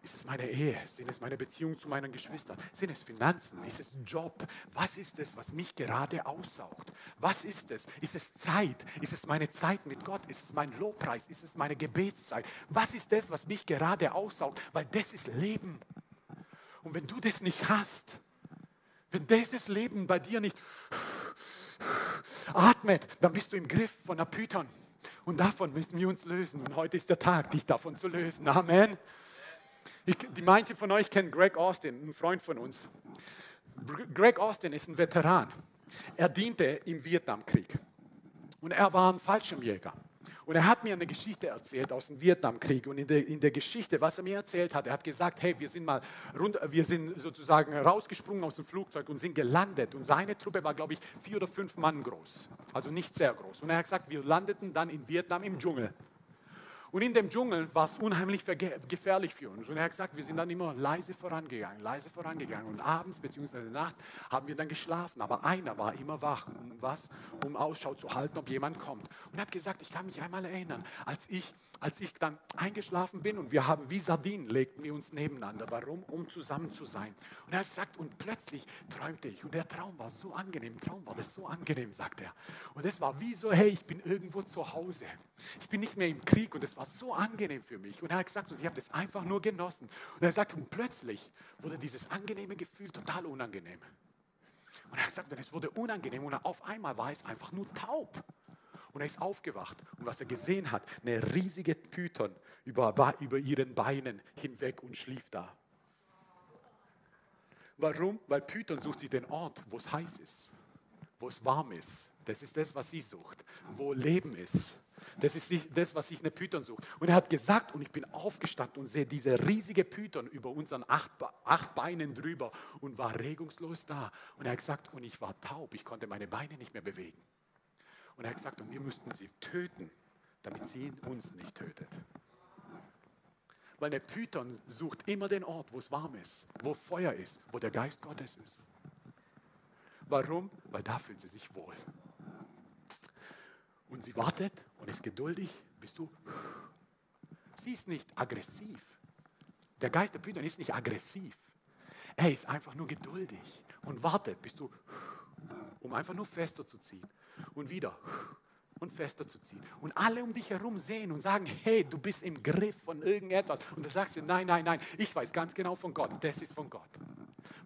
Ist es meine Ehe? Sind es meine Beziehungen zu meinen Geschwistern? Sind es Finanzen? Ist es Job? Was ist es, was mich gerade aussaugt? Was ist es? Ist es Zeit? Ist es meine Zeit mit Gott? Ist es mein Lobpreis? Ist es meine Gebetszeit? Was ist das, was mich gerade aussaugt? Weil das ist Leben. Und wenn du das nicht hast, wenn dieses Leben bei dir nicht atmet, dann bist du im Griff von der Python. Und davon müssen wir uns lösen. Und heute ist der Tag, dich davon zu lösen. Amen. Ich, die manche von euch kennen Greg Austin, ein Freund von uns. Greg Austin ist ein Veteran. Er diente im Vietnamkrieg. Und er war ein Fallschirmjäger. Und er hat mir eine Geschichte erzählt aus dem Vietnamkrieg. Und in der, in der Geschichte, was er mir erzählt hat, er hat gesagt, hey, wir sind mal rund, wir sind sozusagen rausgesprungen aus dem Flugzeug und sind gelandet. Und seine Truppe war, glaube ich, vier oder fünf Mann groß. Also nicht sehr groß. Und er hat gesagt, wir landeten dann in Vietnam im Dschungel. Und in dem Dschungel war es unheimlich gefährlich für uns. Und er hat gesagt, wir sind dann immer leise vorangegangen, leise vorangegangen. Und abends bzw. Nacht haben wir dann geschlafen. Aber einer war immer wach. Um was? Um Ausschau zu halten, ob jemand kommt. Und er hat gesagt, ich kann mich einmal erinnern, als ich, als ich dann eingeschlafen bin und wir haben wie Sardinen legten wir uns nebeneinander. Warum? Um zusammen zu sein. Und er hat gesagt, und plötzlich träumte ich. Und der Traum war so angenehm. Traum war das so angenehm, sagt er. Und es war wie so, hey, ich bin irgendwo zu Hause. Ich bin nicht mehr im Krieg und es war so angenehm für mich. Und er hat gesagt, und ich habe das einfach nur genossen. Und er sagt, und plötzlich wurde dieses angenehme Gefühl total unangenehm. Und er gesagt, und es wurde unangenehm und auf einmal war es einfach nur taub. Und er ist aufgewacht und was er gesehen hat, eine riesige Python über, über ihren Beinen hinweg und schlief da. Warum? Weil Python sucht sich den Ort, wo es heiß ist, wo es warm ist. Das ist das, was sie sucht, wo Leben ist. Das ist das, was sich eine Python sucht. Und er hat gesagt, und ich bin aufgestanden und sehe diese riesige Python über unseren acht, acht Beinen drüber und war regungslos da. Und er hat gesagt, und ich war taub, ich konnte meine Beine nicht mehr bewegen. Und er hat gesagt, und wir müssten sie töten, damit sie uns nicht tötet. Weil der Python sucht immer den Ort, wo es warm ist, wo Feuer ist, wo der Geist Gottes ist. Warum? Weil da fühlt sie sich wohl. Und sie wartet und ist geduldig, bis du. Sie ist nicht aggressiv. Der Geist der Python ist nicht aggressiv. Er ist einfach nur geduldig und wartet, bis du, um einfach nur fester zu ziehen. Und wieder und fester zu ziehen. Und alle um dich herum sehen und sagen, hey, du bist im Griff von irgendetwas. Und du sagst dir, nein, nein, nein, ich weiß ganz genau von Gott, das ist von Gott.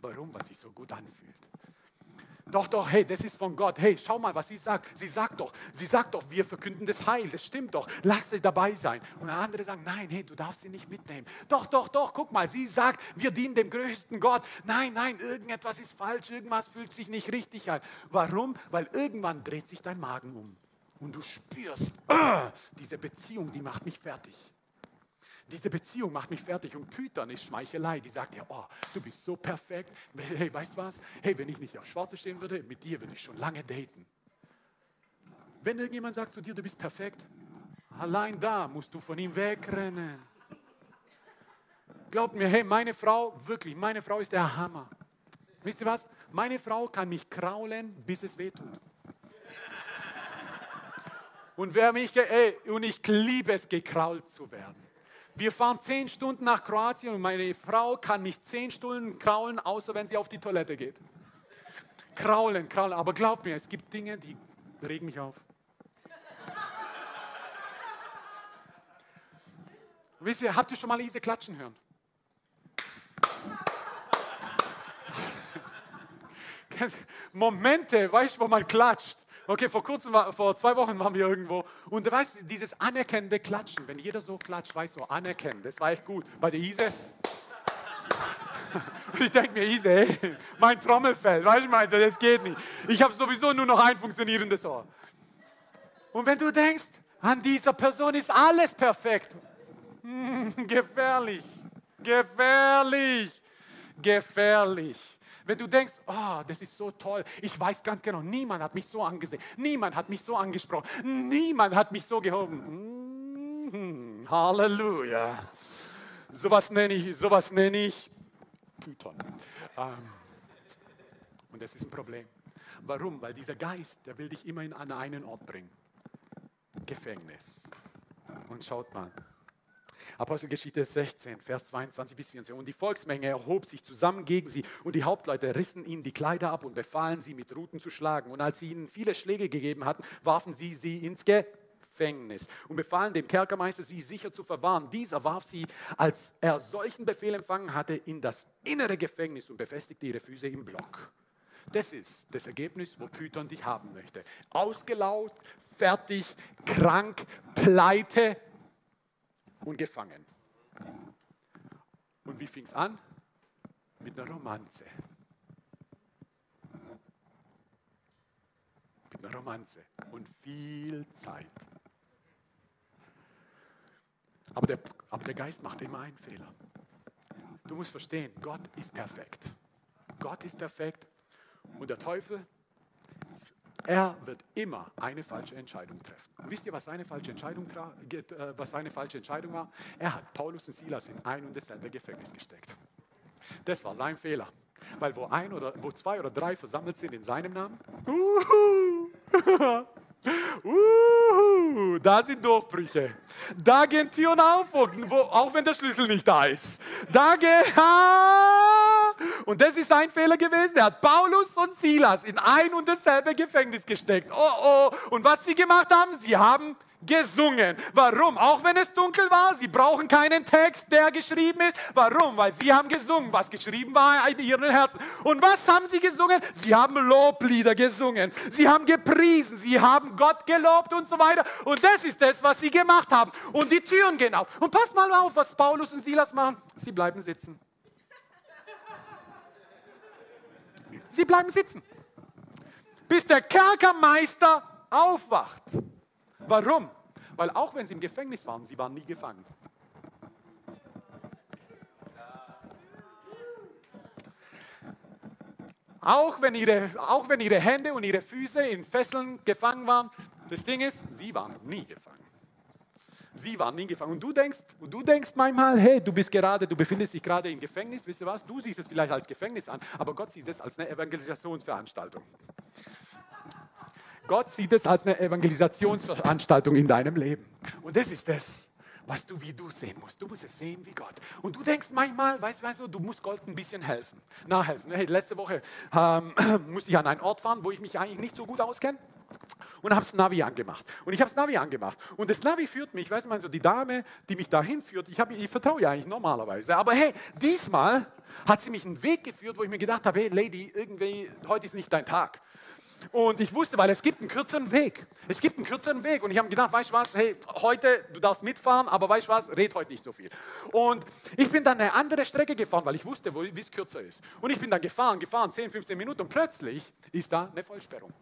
Warum? Weil sich so gut anfühlt. Doch, doch, hey, das ist von Gott. Hey, schau mal, was sie sagt. Sie sagt doch, sie sagt doch, wir verkünden das Heil. Das stimmt doch. Lass sie dabei sein. Und andere sagen, nein, hey, du darfst sie nicht mitnehmen. Doch, doch, doch, guck mal, sie sagt, wir dienen dem größten Gott. Nein, nein, irgendetwas ist falsch, irgendwas fühlt sich nicht richtig an. Warum? Weil irgendwann dreht sich dein Magen um. Und du spürst, uh, diese Beziehung, die macht mich fertig. Diese Beziehung macht mich fertig und Python ist Schmeichelei. Die sagt ja, oh, du bist so perfekt. Hey, weißt du was? Hey, wenn ich nicht auf Schwarze stehen würde, mit dir würde ich schon lange daten. Wenn irgendjemand sagt zu dir, du bist perfekt, allein da musst du von ihm wegrennen. Glaubt mir, hey, meine Frau, wirklich, meine Frau ist der Hammer. Wisst ihr was? Meine Frau kann mich kraulen, bis es wehtut. Und wer mich, ey, und ich liebe es, gekrault zu werden. Wir fahren zehn Stunden nach Kroatien und meine Frau kann mich zehn Stunden kraulen, außer wenn sie auf die Toilette geht. Kraulen, kraulen. Aber glaubt mir, es gibt Dinge, die regen mich auf. Wisst ihr, habt ihr schon mal diese klatschen hören? Momente, weißt du, wo man klatscht. Okay, vor kurzem, vor zwei Wochen waren wir irgendwo und du weißt, dieses anerkennende Klatschen, wenn jeder so klatscht, weißt du, anerkennen, das war echt gut. Bei der Ise, ich denke mir, Ise, hey, mein Trommelfell, weißt du, Meister, das geht nicht. Ich habe sowieso nur noch ein funktionierendes Ohr. Und wenn du denkst, an dieser Person ist alles perfekt, hm, gefährlich, gefährlich, gefährlich. Wenn du denkst, oh, das ist so toll, ich weiß ganz genau, niemand hat mich so angesehen, niemand hat mich so angesprochen, niemand hat mich so gehoben. Mhm, Halleluja. Sowas nenne ich, sowas nenne ich Python. Ähm, und das ist ein Problem. Warum? Weil dieser Geist, der will dich immer an einen Ort bringen. Gefängnis. Und schaut mal, Apostelgeschichte 16, Vers 22 bis 24. Und die Volksmenge erhob sich zusammen gegen sie und die Hauptleute rissen ihnen die Kleider ab und befahlen sie mit Ruten zu schlagen. Und als sie ihnen viele Schläge gegeben hatten, warfen sie sie ins Gefängnis und befahlen dem Kerkermeister, sie sicher zu verwahren. Dieser warf sie, als er solchen Befehl empfangen hatte, in das innere Gefängnis und befestigte ihre Füße im Block. Das ist das Ergebnis, wo Python dich haben möchte. Ausgelaugt, fertig, krank, pleite und gefangen. Und wie fing es an? Mit einer Romanze. Mit einer Romanze und viel Zeit. Aber der, aber der Geist macht immer einen Fehler. Du musst verstehen, Gott ist perfekt. Gott ist perfekt und der Teufel, er wird immer eine falsche Entscheidung treffen. Und wisst ihr, was seine falsche Entscheidung, äh, was seine falsche Entscheidung war? Er hat Paulus und Silas in ein und dasselbe Gefängnis gesteckt. Das war sein Fehler. Weil wo, ein oder, wo zwei oder drei versammelt sind in seinem Namen, uhu, uhu, da sind Durchbrüche. Da gehen Türen auf, wo, auch wenn der Schlüssel nicht da ist. Da gehen, und das ist sein Fehler gewesen. Er hat Paulus und Silas in ein und dasselbe Gefängnis gesteckt. Oh oh. Und was sie gemacht haben, sie haben gesungen. Warum? Auch wenn es dunkel war, sie brauchen keinen Text, der geschrieben ist. Warum? Weil sie haben gesungen, was geschrieben war in ihren Herzen. Und was haben sie gesungen? Sie haben Loblieder gesungen. Sie haben gepriesen, sie haben Gott gelobt und so weiter. Und das ist das, was sie gemacht haben. Und die Türen gehen auf. Und passt mal auf, was Paulus und Silas machen. Sie bleiben sitzen. Sie bleiben sitzen. Bis der Kerkermeister aufwacht. Warum? Weil auch wenn sie im Gefängnis waren, sie waren nie gefangen. Auch wenn, ihre, auch wenn ihre Hände und ihre Füße in Fesseln gefangen waren, das Ding ist, sie waren nie gefangen. Sie waren nie gefangen. Und du denkst, und du denkst manchmal, hey, du bist gerade, du befindest dich gerade im Gefängnis, wisst ihr was? Du siehst es vielleicht als Gefängnis an, aber Gott sieht es als eine Evangelisationsveranstaltung. Gott sieht es als eine Evangelisationsveranstaltung in deinem Leben. Und das ist das, was du wie du sehen musst. Du musst es sehen wie Gott. Und du denkst manchmal, weißt, weißt du, du musst Gott ein bisschen helfen, nachhelfen. Hey, letzte Woche ähm, musste ich an einen Ort fahren, wo ich mich eigentlich nicht so gut auskenne und habe das Navi angemacht. Und ich habe das Navi angemacht. Und das Navi führt mich, weißt du, so die Dame, die mich dahin führt, ich, hab, ich vertraue ja eigentlich normalerweise. Aber hey, diesmal hat sie mich einen Weg geführt, wo ich mir gedacht habe, hey Lady, irgendwie, heute ist nicht dein Tag. Und ich wusste, weil es gibt einen kürzeren Weg. Es gibt einen kürzeren Weg. Und ich habe gedacht, weißt du was, hey, heute, du darfst mitfahren, aber weißt du was, red heute nicht so viel. Und ich bin dann eine andere Strecke gefahren, weil ich wusste, wie es kürzer ist. Und ich bin dann gefahren, gefahren, 10, 15 Minuten und plötzlich ist da eine Vollsperrung.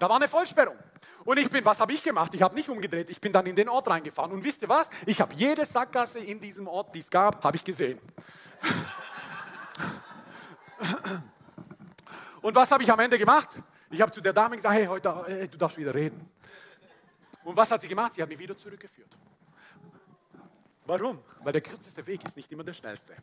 Da war eine Vollsperrung. Und ich bin, was habe ich gemacht? Ich habe nicht umgedreht, ich bin dann in den Ort reingefahren. Und wisst ihr was? Ich habe jede Sackgasse in diesem Ort, die es gab, habe ich gesehen. Und was habe ich am Ende gemacht? Ich habe zu der Dame gesagt, hey, heute, hey, du darfst wieder reden. Und was hat sie gemacht? Sie hat mich wieder zurückgeführt. Warum? Weil der kürzeste Weg ist nicht immer der schnellste.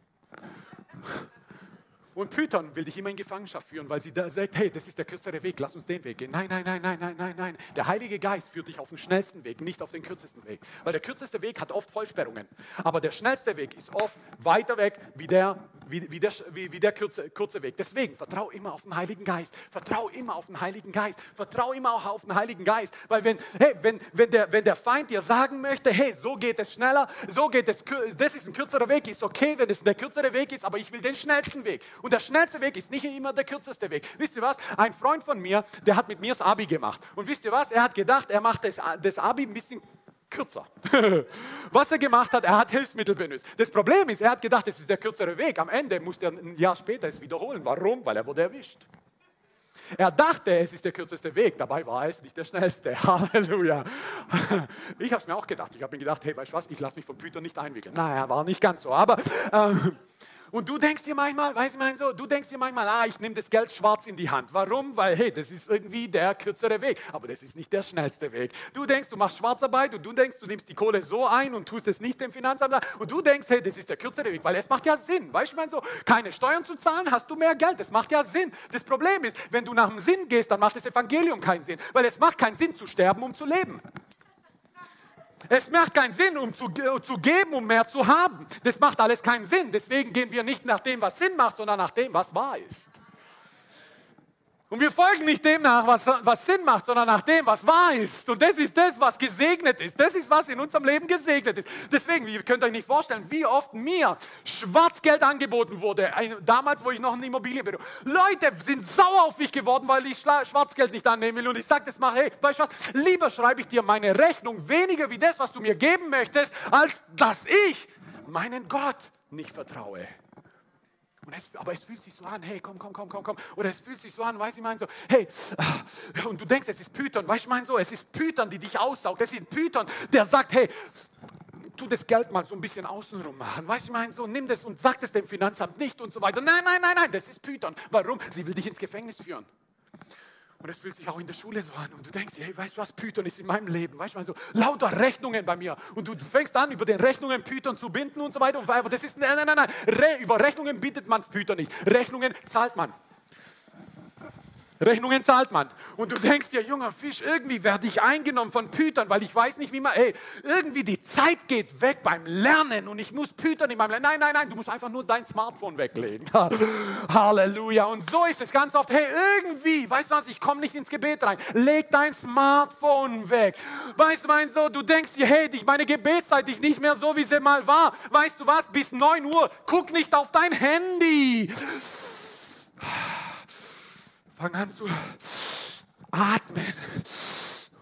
Und Python will dich immer in Gefangenschaft führen, weil sie da sagt, hey, das ist der kürzere Weg, lass uns den Weg gehen. Nein, nein, nein, nein, nein, nein, nein. Der Heilige Geist führt dich auf den schnellsten Weg, nicht auf den kürzesten Weg. Weil der kürzeste Weg hat oft Vollsperrungen. Aber der schnellste Weg ist oft weiter weg wie der, wie, wie der, wie, wie der kurze, kurze Weg. Deswegen vertrau immer auf den Heiligen Geist. Vertrau immer auf den Heiligen Geist. Vertrau immer auch auf den Heiligen Geist. Weil wenn, hey, wenn, wenn, der, wenn der Feind dir sagen möchte, hey, so geht es schneller, so geht es, das ist ein kürzerer Weg, ist okay, wenn es der kürzere Weg ist, aber ich will den schnellsten Weg. Und der schnellste Weg ist nicht immer der kürzeste Weg. Wisst ihr was? Ein Freund von mir, der hat mit mir das Abi gemacht. Und wisst ihr was? Er hat gedacht, er macht das, das Abi ein bisschen kürzer. Was er gemacht hat, er hat Hilfsmittel benutzt. Das Problem ist, er hat gedacht, das ist der kürzere Weg. Am Ende musste er ein Jahr später es wiederholen. Warum? Weil er wurde erwischt. Er dachte, es ist der kürzeste Weg, dabei war es nicht der schnellste. Halleluja. Ich habe es mir auch gedacht. Ich habe mir gedacht, hey, weißt du was, ich lasse mich von Python nicht einwickeln. Naja, war nicht ganz so, aber ähm, und du denkst dir manchmal, weißt du, so, du denkst dir manchmal, ah, ich nehme das Geld schwarz in die Hand. Warum? Weil, hey, das ist irgendwie der kürzere Weg. Aber das ist nicht der schnellste Weg. Du denkst, du machst Schwarzarbeit und du denkst, du nimmst die Kohle so ein und tust es nicht dem Finanzamt. Und du denkst, hey, das ist der kürzere Weg, weil es macht ja Sinn. Weißt du, so, keine Steuern zu zahlen, hast du mehr Geld. Das macht ja Sinn. Das Problem ist, wenn du nach dem Sinn gehst, dann macht das Evangelium keinen Sinn. Weil es macht keinen Sinn zu sterben, um zu leben. Es macht keinen Sinn, um zu, zu geben, um mehr zu haben. Das macht alles keinen Sinn. Deswegen gehen wir nicht nach dem, was Sinn macht, sondern nach dem, was wahr ist. Und wir folgen nicht dem nach, was, was Sinn macht, sondern nach dem, was wahr ist. Und das ist das, was gesegnet ist. Das ist, was in unserem Leben gesegnet ist. Deswegen, ihr könnt euch nicht vorstellen, wie oft mir Schwarzgeld angeboten wurde. Damals, wo ich noch in Immobilienbüro. Leute sind sauer auf mich geworden, weil ich Schwarzgeld nicht annehmen will. Und ich sage das mal, hey, weißt du was, lieber schreibe ich dir meine Rechnung weniger wie das, was du mir geben möchtest, als dass ich meinen Gott nicht vertraue. Es, aber es fühlt sich so an, hey, komm, komm, komm, komm, komm. Oder es fühlt sich so an, weißt du, ich meine so, hey, ah, und du denkst, es ist Python, weißt du, ich meine so, es ist Python, die dich aussaugt. Es ist Python, der sagt, hey, tu das Geld mal so ein bisschen außenrum machen. Weißt du, ich meine so, nimm das und sag das dem Finanzamt nicht und so weiter. Nein, nein, nein, nein, das ist Python. Warum? Sie will dich ins Gefängnis führen. Und es fühlt sich auch in der Schule so an. Und du denkst hey, weißt du was, Python ist in meinem Leben. Weißt du, so lauter Rechnungen bei mir. Und du fängst an, über den Rechnungen Python zu binden und so weiter. Und das ist, nein, nein, nein, nein. Re, über Rechnungen bindet man Python nicht. Rechnungen zahlt man. Rechnungen zahlt man. Und du denkst dir, junger Fisch, irgendwie werde ich eingenommen von Python, weil ich weiß nicht, wie man, ey, irgendwie die Zeit geht weg beim Lernen und ich muss Python in meinem Lernen. Nein, nein, nein, du musst einfach nur dein Smartphone weglegen. Halleluja. Und so ist es ganz oft, hey, irgendwie, weißt du was, ich komme nicht ins Gebet rein. Leg dein Smartphone weg. Weißt du, mein so, du denkst dir, hey, meine Gebetszeit ist nicht mehr so, wie sie mal war. Weißt du was, bis 9 Uhr, guck nicht auf dein Handy. Fang an zu atmen.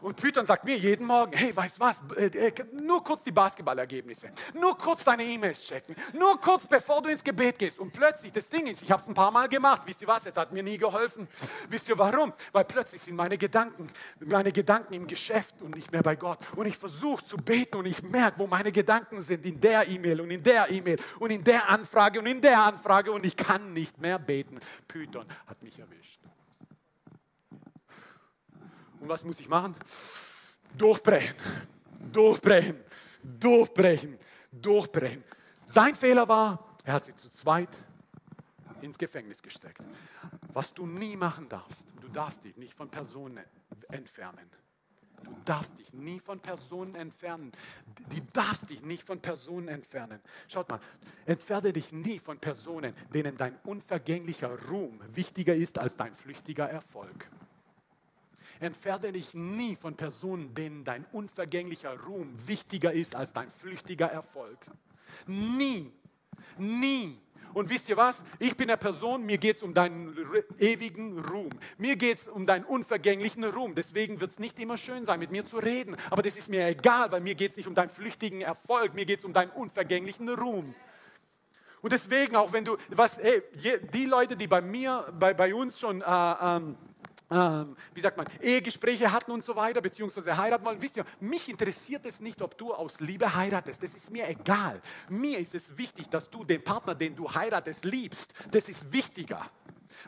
Und Python sagt mir jeden Morgen, hey, weißt du was, äh, äh, nur kurz die Basketballergebnisse, nur kurz deine E-Mails checken, nur kurz bevor du ins Gebet gehst. Und plötzlich, das Ding ist, ich habe es ein paar Mal gemacht, wisst ihr was, es hat mir nie geholfen. Wisst ihr warum? Weil plötzlich sind meine Gedanken, meine Gedanken im Geschäft und nicht mehr bei Gott. Und ich versuche zu beten und ich merke, wo meine Gedanken sind, in der E-Mail und in der E-Mail und in der Anfrage und in der Anfrage und ich kann nicht mehr beten. Python hat mich erwischt. Und was muss ich machen? Durchbrechen, durchbrechen, durchbrechen, durchbrechen. Sein Fehler war, er hat sie zu zweit ins Gefängnis gesteckt. Was du nie machen darfst, du darfst dich nicht von Personen entfernen. Du darfst dich nie von Personen entfernen. Du darfst dich nicht von Personen entfernen. Schaut mal, entferne dich nie von Personen, denen dein unvergänglicher Ruhm wichtiger ist als dein flüchtiger Erfolg. Entferne dich nie von Personen, denen dein unvergänglicher Ruhm wichtiger ist als dein flüchtiger Erfolg. Nie, nie. Und wisst ihr was? Ich bin eine Person, mir geht es um deinen ewigen Ruhm. Mir geht es um deinen unvergänglichen Ruhm. Deswegen wird es nicht immer schön sein, mit mir zu reden. Aber das ist mir egal, weil mir geht es nicht um deinen flüchtigen Erfolg, mir geht es um deinen unvergänglichen Ruhm. Und deswegen, auch wenn du, was, ey, die Leute, die bei mir, bei, bei uns schon äh, ähm, ähm, wie sagt man, Ehegespräche hatten und so weiter, beziehungsweise heiraten wollen. Wisst ihr, mich interessiert es nicht, ob du aus Liebe heiratest. Das ist mir egal. Mir ist es wichtig, dass du den Partner, den du heiratest, liebst. Das ist wichtiger.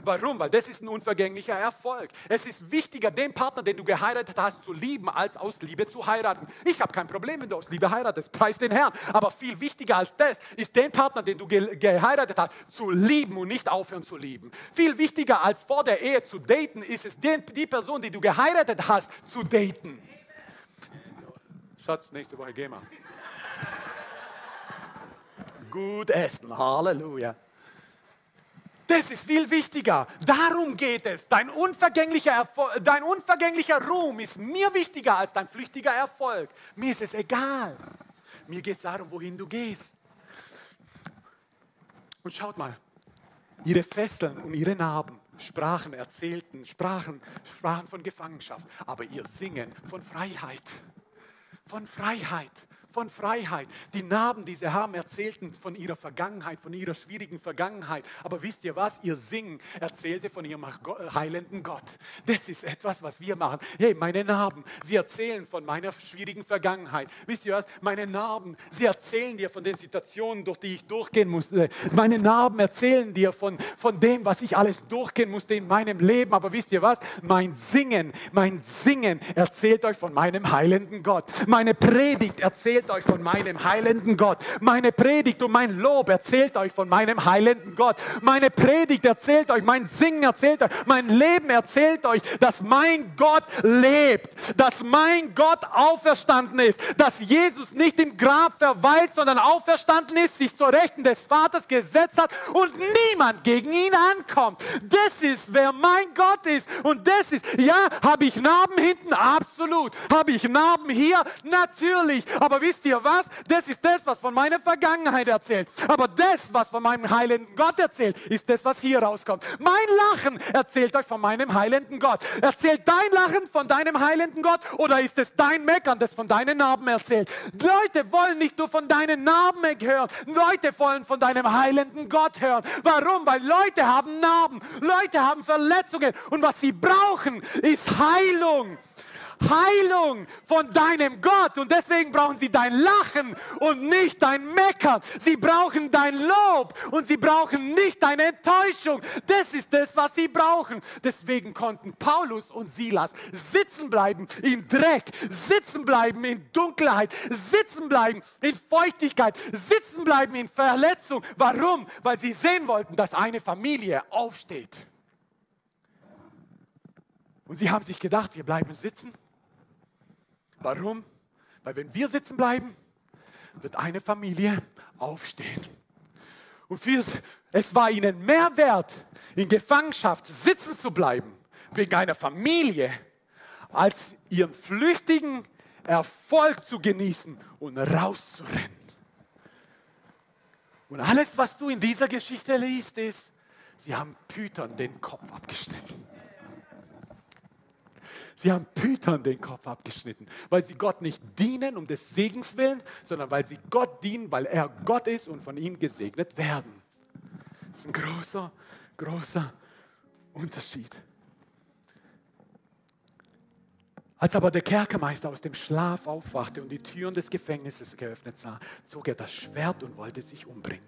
Warum? Weil das ist ein unvergänglicher Erfolg. Es ist wichtiger, den Partner, den du geheiratet hast, zu lieben, als aus Liebe zu heiraten. Ich habe kein Problem, wenn du aus Liebe heiratest. Preis den Herrn. Aber viel wichtiger als das ist den Partner, den du ge geheiratet hast, zu lieben und nicht aufhören zu lieben. Viel wichtiger als vor der Ehe zu daten, ist es, den, die Person, die du geheiratet hast, zu daten. Schatz, nächste Woche gehen wir. Gut essen, Halleluja. Das ist viel wichtiger. Darum geht es. Dein unvergänglicher, Erfolg, dein unvergänglicher Ruhm ist mir wichtiger als dein flüchtiger Erfolg. Mir ist es egal. Mir geht es darum, wohin du gehst. Und schaut mal, ihre Fesseln und ihre Narben sprachen, erzählten, sprachen, sprachen von Gefangenschaft, aber ihr Singen von Freiheit. Von Freiheit von Freiheit. Die Narben, die sie haben, erzählten von ihrer Vergangenheit, von ihrer schwierigen Vergangenheit. Aber wisst ihr was? Ihr Singen erzählte von ihrem heilenden Gott. Das ist etwas, was wir machen. Hey, meine Narben, sie erzählen von meiner schwierigen Vergangenheit. Wisst ihr was? Meine Narben, sie erzählen dir von den Situationen, durch die ich durchgehen musste. Meine Narben erzählen dir von, von dem, was ich alles durchgehen musste in meinem Leben. Aber wisst ihr was? Mein Singen, mein Singen erzählt euch von meinem heilenden Gott. Meine Predigt erzählt erzählt euch von meinem heilenden Gott. Meine Predigt und mein Lob erzählt euch von meinem heilenden Gott. Meine Predigt erzählt euch, mein Singen erzählt euch, mein Leben erzählt euch, dass mein Gott lebt, dass mein Gott auferstanden ist, dass Jesus nicht im Grab verweilt, sondern auferstanden ist, sich zur Rechten des Vaters gesetzt hat und niemand gegen ihn ankommt. Das ist, wer mein Gott ist. Und das ist, ja, habe ich Narben hinten? Absolut. Habe ich Narben hier? Natürlich. Aber wisst ihr was? Das ist das, was von meiner Vergangenheit erzählt. Aber das, was von meinem heilenden Gott erzählt, ist das, was hier rauskommt. Mein Lachen erzählt euch von meinem heilenden Gott. Erzählt dein Lachen von deinem heilenden Gott oder ist es dein Meckern, das von deinen Narben erzählt? Leute wollen nicht nur von deinen Narben hören. Leute wollen von deinem heilenden Gott hören. Warum? Weil Leute haben Narben. Leute haben Verletzungen. Und was sie brauchen, ist Heilung. Heilung von deinem Gott. Und deswegen brauchen sie dein Lachen und nicht dein Meckern. Sie brauchen dein Lob und sie brauchen nicht deine Enttäuschung. Das ist das, was sie brauchen. Deswegen konnten Paulus und Silas sitzen bleiben in Dreck, sitzen bleiben in Dunkelheit, sitzen bleiben in Feuchtigkeit, sitzen bleiben in Verletzung. Warum? Weil sie sehen wollten, dass eine Familie aufsteht. Und sie haben sich gedacht, wir bleiben sitzen Warum? Weil wenn wir sitzen bleiben, wird eine Familie aufstehen. Und es war ihnen mehr wert, in Gefangenschaft sitzen zu bleiben, wegen einer Familie, als ihren flüchtigen Erfolg zu genießen und rauszurennen. Und alles, was du in dieser Geschichte liest, ist, sie haben Pütern den Kopf abgeschnitten. Sie haben Pütern den Kopf abgeschnitten, weil sie Gott nicht dienen um des Segens willen, sondern weil sie Gott dienen, weil er Gott ist und von ihm gesegnet werden. Das ist ein großer, großer Unterschied. Als aber der Kerkermeister aus dem Schlaf aufwachte und die Türen des Gefängnisses geöffnet sah, zog er das Schwert und wollte sich umbringen.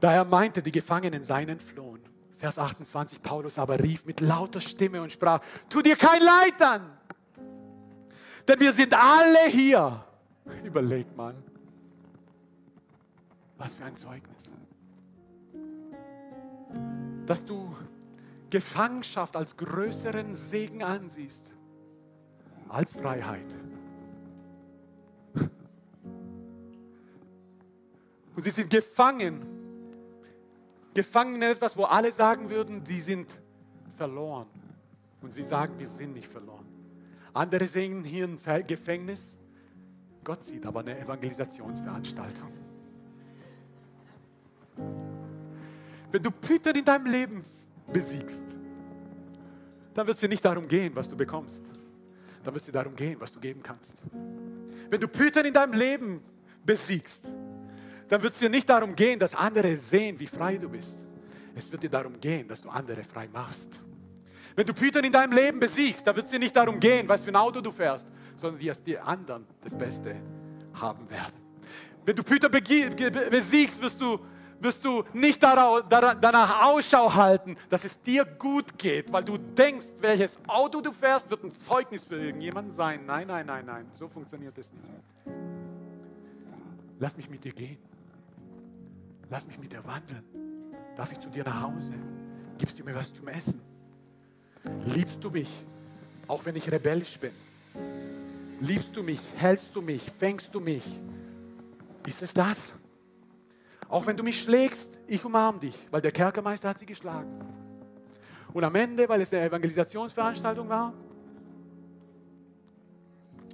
Da er meinte, die Gefangenen seien entflohen. Vers 28, Paulus aber rief mit lauter Stimme und sprach, tu dir kein Leid an, denn wir sind alle hier. Überleg mal, was für ein Zeugnis. Dass du Gefangenschaft als größeren Segen ansiehst als Freiheit. Und sie sind gefangen gefangen in etwas, wo alle sagen würden, die sind verloren. Und sie sagen, wir sind nicht verloren. Andere sehen hier ein Gefängnis. Gott sieht aber eine Evangelisationsveranstaltung. Wenn du Peter in deinem Leben besiegst, dann wird es dir nicht darum gehen, was du bekommst. Dann wird es dir darum gehen, was du geben kannst. Wenn du Peter in deinem Leben besiegst, dann wird es dir nicht darum gehen, dass andere sehen, wie frei du bist. Es wird dir darum gehen, dass du andere frei machst. Wenn du Python in deinem Leben besiegst, dann wird es dir nicht darum gehen, was für ein Auto du fährst, sondern dass die anderen das Beste haben werden. Wenn du Python besiegst, wirst du, wirst du nicht danach Ausschau halten, dass es dir gut geht, weil du denkst, welches Auto du fährst, wird ein Zeugnis für irgendjemanden sein. Nein, nein, nein, nein, so funktioniert es nicht. Lass mich mit dir gehen. Lass mich mit dir wandeln. Darf ich zu dir nach Hause? Gibst du mir was zum Essen? Liebst du mich, auch wenn ich rebellisch bin? Liebst du mich? Hältst du mich? Fängst du mich? Ist es das? Auch wenn du mich schlägst, ich umarme dich, weil der Kerkermeister hat sie geschlagen. Und am Ende, weil es eine Evangelisationsveranstaltung war,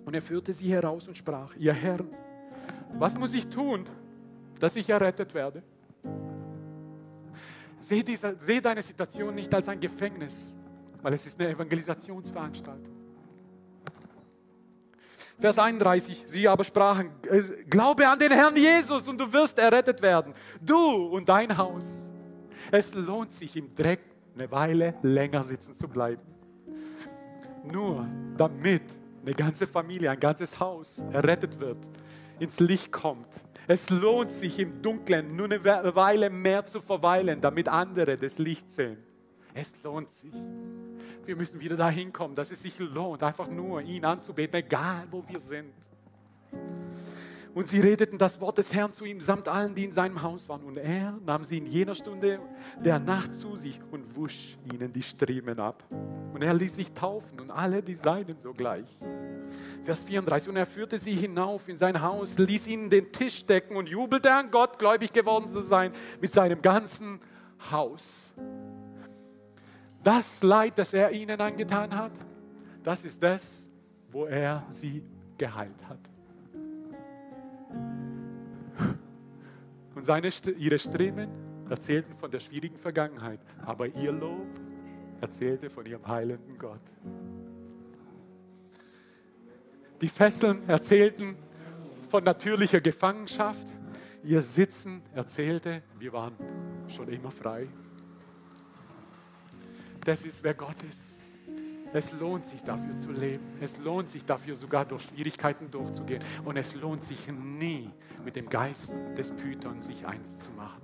und er führte sie heraus und sprach, ihr Herrn, was muss ich tun, dass ich errettet werde. Seh, diese, seh deine Situation nicht als ein Gefängnis, weil es ist eine Evangelisationsveranstaltung. Vers 31, sie aber sprachen, glaube an den Herrn Jesus und du wirst errettet werden, du und dein Haus. Es lohnt sich im Dreck eine Weile länger sitzen zu bleiben. Nur damit eine ganze Familie, ein ganzes Haus errettet wird, ins Licht kommt, es lohnt sich im Dunkeln nur eine Weile mehr zu verweilen, damit andere das Licht sehen. Es lohnt sich. Wir müssen wieder dahin kommen, dass es sich lohnt, einfach nur ihn anzubeten, egal wo wir sind. Und sie redeten das Wort des Herrn zu ihm samt allen, die in seinem Haus waren. Und er nahm sie in jener Stunde der Nacht zu sich und wusch ihnen die Striemen ab. Und er ließ sich taufen und alle die Seinen sogleich. Vers 34. Und er führte sie hinauf in sein Haus, ließ ihnen den Tisch decken und jubelte an Gott, gläubig geworden zu sein, mit seinem ganzen Haus. Das Leid, das er ihnen angetan hat, das ist das, wo er sie geheilt hat. Und seine, ihre Streben erzählten von der schwierigen Vergangenheit, aber ihr Lob erzählte von ihrem heilenden Gott. Die Fesseln erzählten von natürlicher Gefangenschaft, ihr Sitzen erzählte, wir waren schon immer frei. Das ist, wer Gott ist. Es lohnt sich dafür zu leben. Es lohnt sich dafür sogar durch Schwierigkeiten durchzugehen. Und es lohnt sich nie mit dem Geist des Python sich eins zu machen.